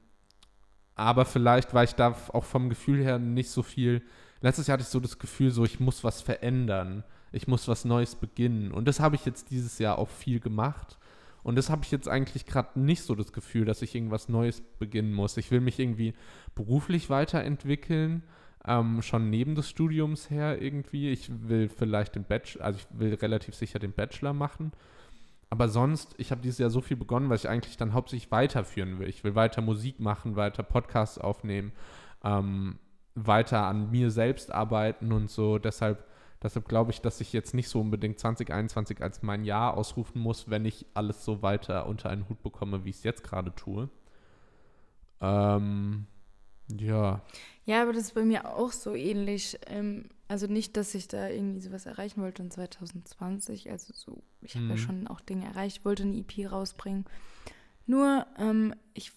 B: aber vielleicht war ich da auch vom Gefühl her nicht so viel. Letztes Jahr hatte ich so das Gefühl, so ich muss was verändern. Ich muss was Neues beginnen. Und das habe ich jetzt dieses Jahr auch viel gemacht. Und das habe ich jetzt eigentlich gerade nicht so das Gefühl, dass ich irgendwas Neues beginnen muss. Ich will mich irgendwie beruflich weiterentwickeln, ähm, schon neben des Studiums her irgendwie. Ich will vielleicht den Bachelor, also ich will relativ sicher den Bachelor machen. Aber sonst, ich habe dieses Jahr so viel begonnen, was ich eigentlich dann hauptsächlich weiterführen will. Ich will weiter Musik machen, weiter Podcasts aufnehmen, ähm, weiter an mir selbst arbeiten und so. Deshalb Deshalb glaube ich, dass ich jetzt nicht so unbedingt 2021 als mein Jahr ausrufen muss, wenn ich alles so weiter unter einen Hut bekomme, wie ich es jetzt gerade tue. Ähm, ja.
A: Ja, aber das ist bei mir auch so ähnlich. Ähm, also nicht, dass ich da irgendwie sowas erreichen wollte in 2020. Also so, ich habe mhm. ja schon auch Dinge erreicht, ich wollte eine EP rausbringen. Nur, ähm, ich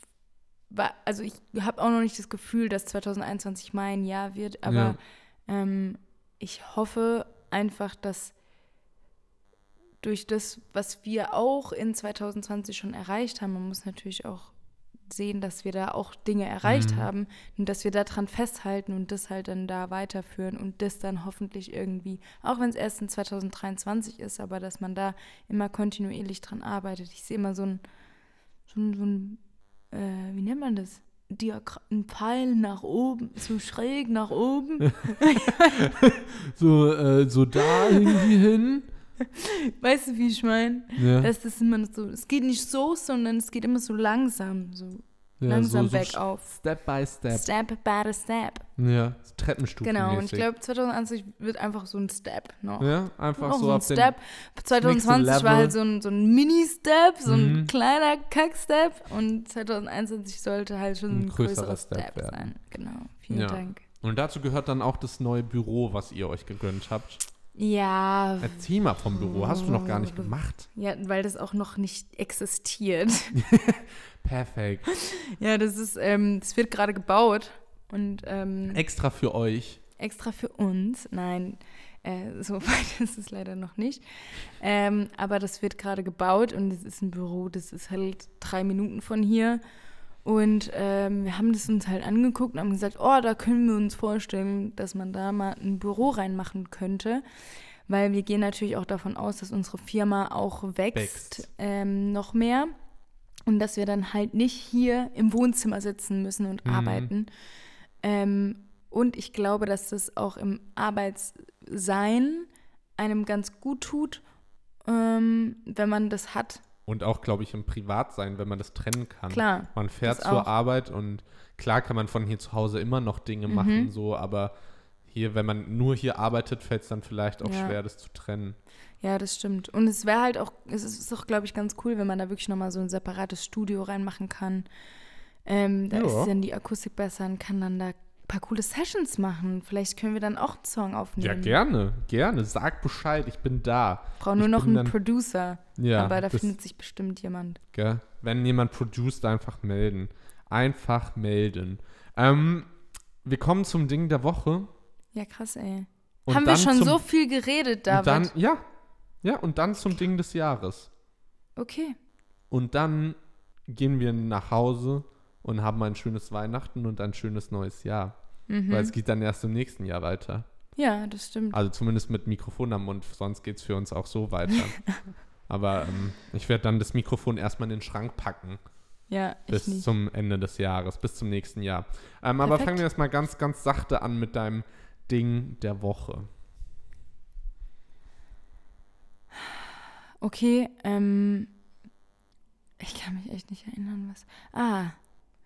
A: war, also ich habe auch noch nicht das Gefühl, dass 2021 mein Jahr wird, aber ja. ähm, ich hoffe einfach, dass durch das, was wir auch in 2020 schon erreicht haben, man muss natürlich auch sehen, dass wir da auch Dinge erreicht mhm. haben und dass wir daran festhalten und das halt dann da weiterführen und das dann hoffentlich irgendwie, auch wenn es erst in 2023 ist, aber dass man da immer kontinuierlich dran arbeitet. Ich sehe immer so ein, so ein, so ein äh, wie nennt man das? Ein Pfeil nach oben, so schräg nach oben.
B: so, äh, so da irgendwie hin.
A: Weißt du, wie ich meine? Ja. Das ist immer so, es geht nicht so, sondern es geht immer so langsam, so ja, langsam so, so bergauf.
B: Step by Step.
A: Step by Step.
B: Ja, Treppenstufen.
A: Genau, und ich glaube, 2020 wird einfach so ein Step noch.
B: Ja, einfach noch so, so
A: ein Step. 2020 war halt so ein, so ein Mini-Step, so ein mhm. kleiner Kack-Step und 2021 sollte halt schon ein, ein größerer Step, Step sein. Genau, vielen ja. Dank.
B: Und dazu gehört dann auch das neue Büro, was ihr euch gegönnt habt.
A: Ja.
B: Erzähl mal vom Büro. Hast du noch gar nicht gemacht?
A: Ja, weil das auch noch nicht existiert.
B: Perfekt.
A: Ja, das ist, ähm, das wird gerade gebaut. Und, ähm,
B: extra für euch.
A: Extra für uns. Nein, äh, so weit ist es leider noch nicht. Ähm, aber das wird gerade gebaut und es ist ein Büro, das ist halt drei Minuten von hier. Und ähm, wir haben das uns halt angeguckt und haben gesagt, oh, da können wir uns vorstellen, dass man da mal ein Büro reinmachen könnte. Weil wir gehen natürlich auch davon aus, dass unsere Firma auch wächst, wächst. Ähm, noch mehr. Und dass wir dann halt nicht hier im Wohnzimmer sitzen müssen und mhm. arbeiten. Ähm, und ich glaube, dass das auch im Arbeitssein einem ganz gut tut, ähm, wenn man das hat.
B: Und auch, glaube ich, im Privatsein, wenn man das trennen kann.
A: Klar.
B: Man fährt zur auch. Arbeit und klar kann man von hier zu Hause immer noch Dinge mhm. machen, so, aber hier, wenn man nur hier arbeitet, fällt es dann vielleicht auch ja. schwer, das zu trennen.
A: Ja, das stimmt. Und es wäre halt auch, es ist auch, glaube ich, ganz cool, wenn man da wirklich nochmal so ein separates Studio reinmachen kann. Ähm, da ja. ist dann die Akustik besser und kann dann da ein paar coole Sessions machen. Vielleicht können wir dann auch einen Song aufnehmen.
B: Ja, gerne, gerne. Sag Bescheid, ich bin da.
A: Brauche nur
B: ich
A: noch einen dann, Producer. Ja. Aber da findet sich bestimmt jemand.
B: Gell? Wenn jemand produziert, einfach melden. Einfach melden. Ähm, wir kommen zum Ding der Woche.
A: Ja, krass, ey. Und Haben wir schon zum, so viel geredet, David?
B: Dann, ja, ja, und dann zum Ding des Jahres.
A: Okay.
B: Und dann gehen wir nach Hause und haben ein schönes Weihnachten und ein schönes neues Jahr. Mhm. Weil es geht dann erst im nächsten Jahr weiter.
A: Ja, das stimmt.
B: Also zumindest mit Mikrofon am Mund, sonst geht es für uns auch so weiter. Aber ähm, ich werde dann das Mikrofon erstmal in den Schrank packen.
A: Ja,
B: bis nicht. zum Ende des Jahres, bis zum nächsten Jahr. Ähm, aber fangen wir erstmal ganz, ganz sachte an mit deinem Ding der Woche.
A: Okay, ähm, ich kann mich echt nicht erinnern, was. Ah,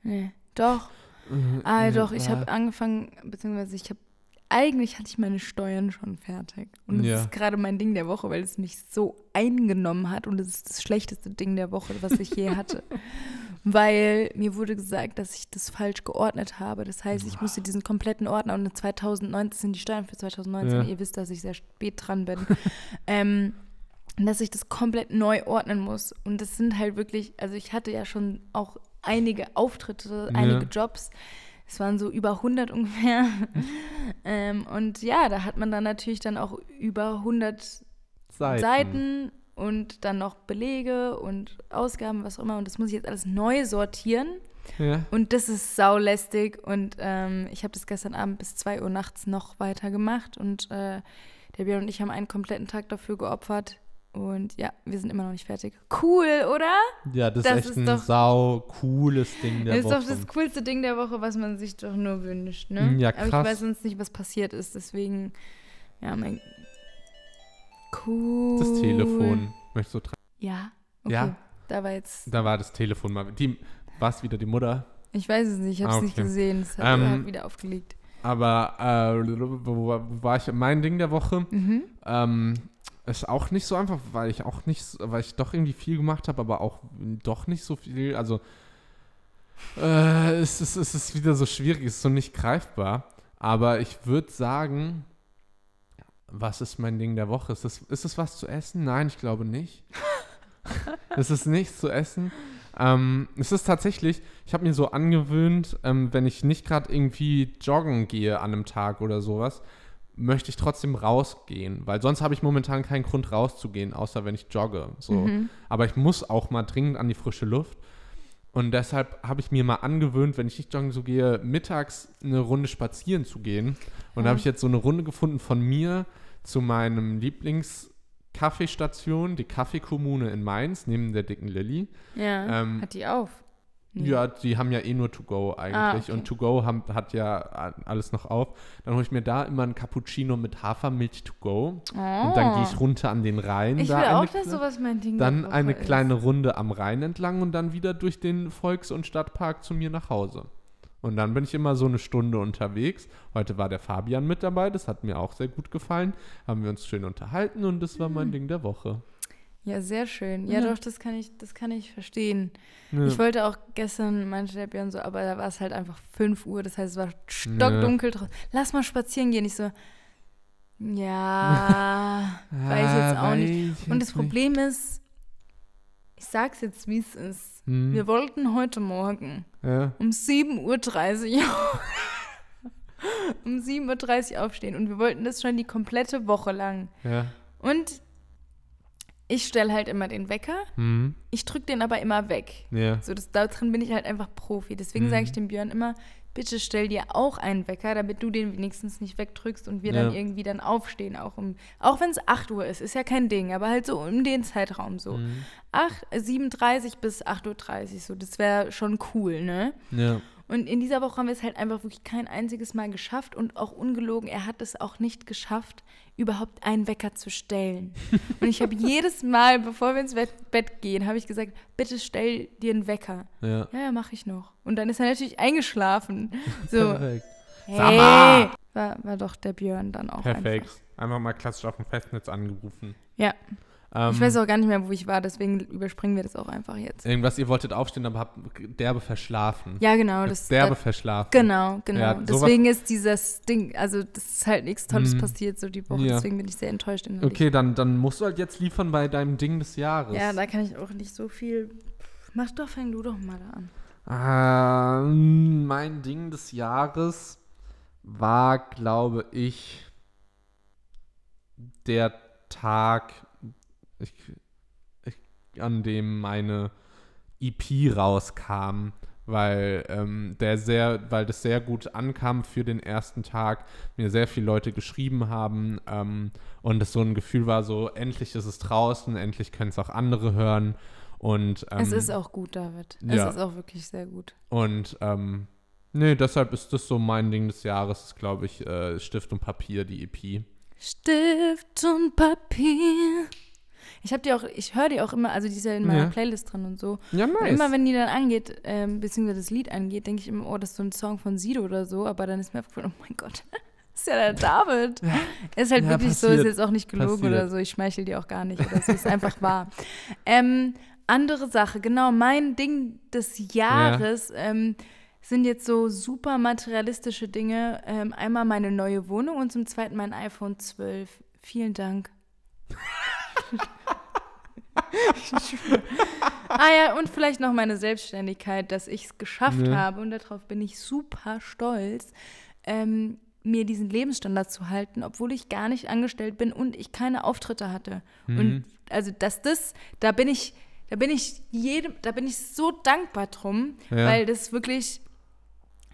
A: Nee, doch. Mhm, ah, ja, doch, ich habe angefangen, beziehungsweise ich habe, eigentlich hatte ich meine Steuern schon fertig. Und das ja. ist gerade mein Ding der Woche, weil es mich so eingenommen hat und es ist das schlechteste Ding der Woche, was ich je hatte. weil mir wurde gesagt, dass ich das falsch geordnet habe. Das heißt, ich musste diesen kompletten Ordner und 2019 sind die Steuern für 2019. Ja. Ihr wisst, dass ich sehr spät dran bin. ähm, dass ich das komplett neu ordnen muss. Und das sind halt wirklich, also ich hatte ja schon auch einige Auftritte, einige ja. Jobs. Es waren so über 100 ungefähr. ähm, und ja, da hat man dann natürlich dann auch über 100 Seiten. Seiten. und dann noch Belege und Ausgaben, was auch immer. Und das muss ich jetzt alles neu sortieren. Ja. Und das ist saulästig. Und ähm, ich habe das gestern Abend bis 2 Uhr nachts noch weiter gemacht. Und äh, der Björn und ich haben einen kompletten Tag dafür geopfert, Und ja, wir sind immer noch nicht fertig. Cool, oder?
B: Ja, das,
A: Das
B: ist echt
A: ist
B: ein
A: doch-
B: sau cooles Ding der
A: Das ist
B: Woche.
A: doch das coolste Ding der Woche, was man sich doch nur wünscht, ne?
B: Ja,
A: Aber ich
B: krass.
A: weiß sonst nicht, was passiert ist, deswegen, ja, mein. Cool.
B: Das Telefon. Möchtest du dran?
A: Ja, okay.
B: Ja.
A: Da war jetzt.
B: Da war das Telefon mal. Die, war es wieder die Mutter?
A: Ich weiß es nicht, ich habe es
B: Ah,
A: nicht
B: okay.
A: gesehen. Es hat,
B: Ähm,
A: wieder aufgelegt.
B: Aber äh, wo, wo war ich? Mein Ding der Woche
A: Mhm.
B: ähm, ist auch nicht so einfach, weil ich auch nicht, weil ich doch irgendwie viel gemacht habe, aber auch doch nicht so viel. Also äh, es, ist, es ist wieder so schwierig, es ist so nicht greifbar. Aber ich würde sagen, was ist mein Ding der Woche? Ist es, ist es was zu essen? Nein, ich glaube nicht. es ist nichts zu essen. Ähm, es ist tatsächlich, ich habe mir so angewöhnt, ähm, wenn ich nicht gerade irgendwie joggen gehe an einem Tag oder sowas, möchte ich trotzdem rausgehen, weil sonst habe ich momentan keinen Grund rauszugehen, außer wenn ich jogge. So.
A: Mhm.
B: Aber ich muss auch mal dringend an die frische Luft. Und deshalb habe ich mir mal angewöhnt, wenn ich nicht joggen so gehe, mittags eine Runde spazieren zu gehen. Und da
A: Ja.
B: habe ich jetzt so eine Runde gefunden von mir zu meinem Lieblings-Kaffeestation, die Kaffeekommune in Mainz, neben der dicken Lilly.
A: Ja.
B: Ähm,
A: hat die auf? Nee.
B: Ja, die haben ja eh nur To-Go eigentlich.
A: Ah, okay.
B: Und To-Go haben- hat ja alles noch auf. Dann hole ich mir da immer einen Cappuccino mit Hafermilch To-Go. Und dann gehe ich runter an den Rhein.
A: Oh. Ich will
B: da eine
A: auch, dass sowas mein Ding
B: Dann eine
A: ist.
B: kleine Runde am Rhein entlang und dann wieder durch den Volks- und Stadtpark zu mir nach Hause. Und dann bin ich immer so eine Stunde unterwegs. Heute war der Fabian mit dabei, das hat mir auch sehr gut gefallen. Haben wir uns schön unterhalten und das war
A: Mhm.
B: mein Ding der Woche.
A: Ja, sehr schön. Ja,
B: Ja.
A: doch, das kann ich, das kann ich verstehen.
B: Ja.
A: Ich wollte auch gestern, meinte der Björn so, aber da war es halt einfach 5 Uhr, das heißt, es war stockdunkel draußen. Lass mal spazieren gehen. Ich so, ja, weiß jetzt auch nicht. Und das Problem ist, ich sag's jetzt, wie es ist.
B: Hm.
A: Wir wollten heute Morgen
B: Ja.
A: um 7.30 Uhr um 7.30 Uhr aufstehen und wir wollten das schon die komplette Woche lang.
B: Ja.
A: Und ich stelle halt immer den Wecker,
B: Hm.
A: ich drücke den aber immer weg.
B: Ja.
A: So, das, da drin bin ich halt einfach Profi. Deswegen
B: Mhm.
A: sage ich dem Björn immer, bitte stell dir auch einen Wecker, damit du den wenigstens nicht wegdrückst und wir
B: Ja.
A: dann irgendwie dann aufstehen. Auch, um, auch wenn es 8 Uhr ist, ist ja kein Ding, aber halt so um den Zeitraum so.
B: Mhm.
A: 8, 7.30 bis 8.30 Uhr, so, das wäre schon cool, ne?
B: Ja.
A: Und in dieser Woche haben wir es halt einfach wirklich kein einziges Mal geschafft und auch ungelogen, er hat es auch nicht geschafft, überhaupt einen Wecker zu stellen. und ich habe jedes Mal, bevor wir ins Bett, gehen, habe ich gesagt, bitte stell dir einen Wecker.
B: Ja.
A: Ja, ja, mache ich noch. Und dann ist er natürlich eingeschlafen. So,
B: Perfekt.
A: hey. War, war doch der Björn dann auch
B: Perfekt.
A: einfach.
B: Einfach mal klassisch auf dem Festnetz angerufen.
A: Ja.
B: Ähm,
A: Ich weiß auch gar nicht mehr, wo ich war, deswegen überspringen wir das auch einfach jetzt.
B: Irgendwas, ihr wolltet aufstehen, aber habt derbe verschlafen.
A: Ja, genau. Das,
B: derbe
A: da,
B: verschlafen.
A: genau, genau.
B: Ja,
A: deswegen ist dieses Ding, also das ist halt nichts Tolles
B: Mhm.
A: passiert so die Woche,
B: Ja.
A: deswegen bin ich sehr enttäuscht. innerlich.
B: Okay, dann, dann musst du halt jetzt liefern bei deinem Ding des Jahres.
A: Ja, da kann ich auch nicht so viel. Mach doch, fang du doch mal an.
B: Ähm, mein Ding des Jahres war, glaube ich, der Tag, ich, ich, an dem meine EP rauskam, weil ähm, der sehr, weil das sehr gut ankam für den ersten Tag, mir sehr viele Leute geschrieben haben ähm, und es so ein Gefühl war, so endlich ist es draußen, endlich können es auch andere hören und ähm,
A: es ist auch gut, David.
B: ja.
A: Es ist auch wirklich sehr gut.
B: und ähm, nee, deshalb ist das so mein Ding des Jahres, ist, glaube ich, äh, Stift und Papier, die EP.
A: Stift und Papier. Ich habe die auch, ich höre die auch immer, also die ist ja in meiner
B: Ja.
A: Playlist drin und so.
B: Ja,
A: Und immer wenn die dann angeht, ähm, beziehungsweise das Lied angeht, denke ich immer, oh, das ist so ein Song von Sido oder so, aber dann ist mir aufgefallen, oh mein Gott, das ist ja der David. Ist halt
B: Ja,
A: wirklich so, ist
B: passiert.
A: jetzt auch nicht gelogen
B: Passiert.
A: oder so, ich schmeichel dir auch gar nicht oder so, ist einfach wahr. Ähm, andere Sache, genau, mein Ding des Jahres ähm, sind jetzt so super materialistische Dinge. Ähm, einmal meine neue Wohnung und zum zweiten mein iPhone 12. Vielen Dank. ah ja, und vielleicht noch meine Selbstständigkeit, dass ich es geschafft
B: Ja.
A: habe und darauf bin ich super stolz, ähm, mir diesen Lebensstandard zu halten, obwohl ich gar nicht angestellt bin und ich keine Auftritte hatte.
B: Mhm.
A: Und also, dass das, da bin ich, da bin ich jedem, da bin ich so dankbar drum,
B: Ja.
A: weil das wirklich,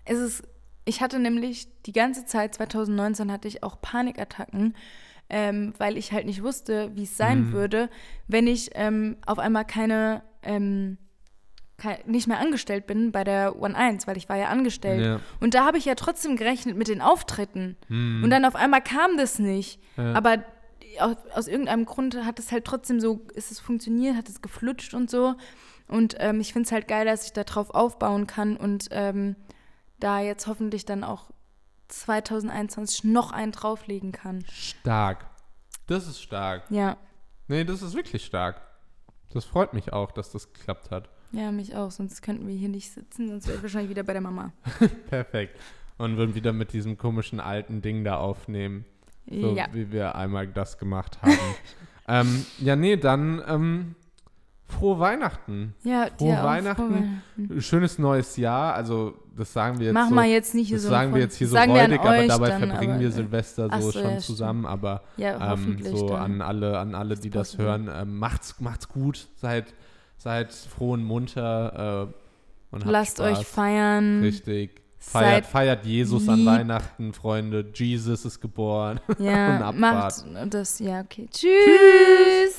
A: es ist, ich hatte nämlich die ganze Zeit, 2019 hatte ich auch Panikattacken, ähm, weil ich halt nicht wusste, wie es sein
B: Mhm.
A: würde, wenn ich ähm, auf einmal keine, ähm, kei- nicht mehr angestellt bin bei der One 1, weil ich war ja angestellt.
B: Ja.
A: Und da habe ich ja trotzdem gerechnet mit den Auftritten.
B: Mhm.
A: Und dann auf einmal kam das nicht.
B: Ja.
A: Aber aus, aus irgendeinem Grund hat es halt trotzdem so, ist es funktioniert, hat es geflutscht und so. Und ähm, ich finde es halt geil, dass ich da drauf aufbauen kann und ähm, da jetzt hoffentlich dann auch 2021 noch einen drauflegen kann.
B: Stark. Das ist stark.
A: Ja,
B: Nee, das ist wirklich stark. Das freut mich auch, dass das geklappt hat.
A: ja, mich auch. Sonst könnten wir hier nicht sitzen, sonst wäre ich wahrscheinlich wieder bei der Mama.
B: Perfekt. Und würden wieder mit diesem komischen alten Ding da aufnehmen. So
A: ja.
B: wie wir einmal das gemacht haben. ähm, ja, nee, dann ähm, frohe Weihnachten.
A: Ja,
B: Frohe Weihnachten.
A: Weihnachten.
B: Schönes neues Jahr. Also, das sagen wir jetzt
A: Mach
B: so.
A: mal jetzt nicht hier
B: das
A: so.
B: sagen wir jetzt hier so
A: an
B: räudig, aber dabei
A: dann,
B: verbringen
A: aber,
B: wir
A: äh,
B: Silvester so,
A: so,
B: schon
A: ja,
B: zusammen. Aber
A: Ja,
B: ähm, so
A: dann.
B: an alle, an alle, die das hören, ähm, macht's, macht's gut, seid, seid froh und munter äh, und habt
A: Lasst
B: Spaß.
A: euch feiern.
B: Richtig. Feiert, feiert Jesus an
A: lieb.
B: Weihnachten, Freunde. Jesus ist geboren.
A: Ja,
B: Und
A: macht das. Ja, okay. Tschüss.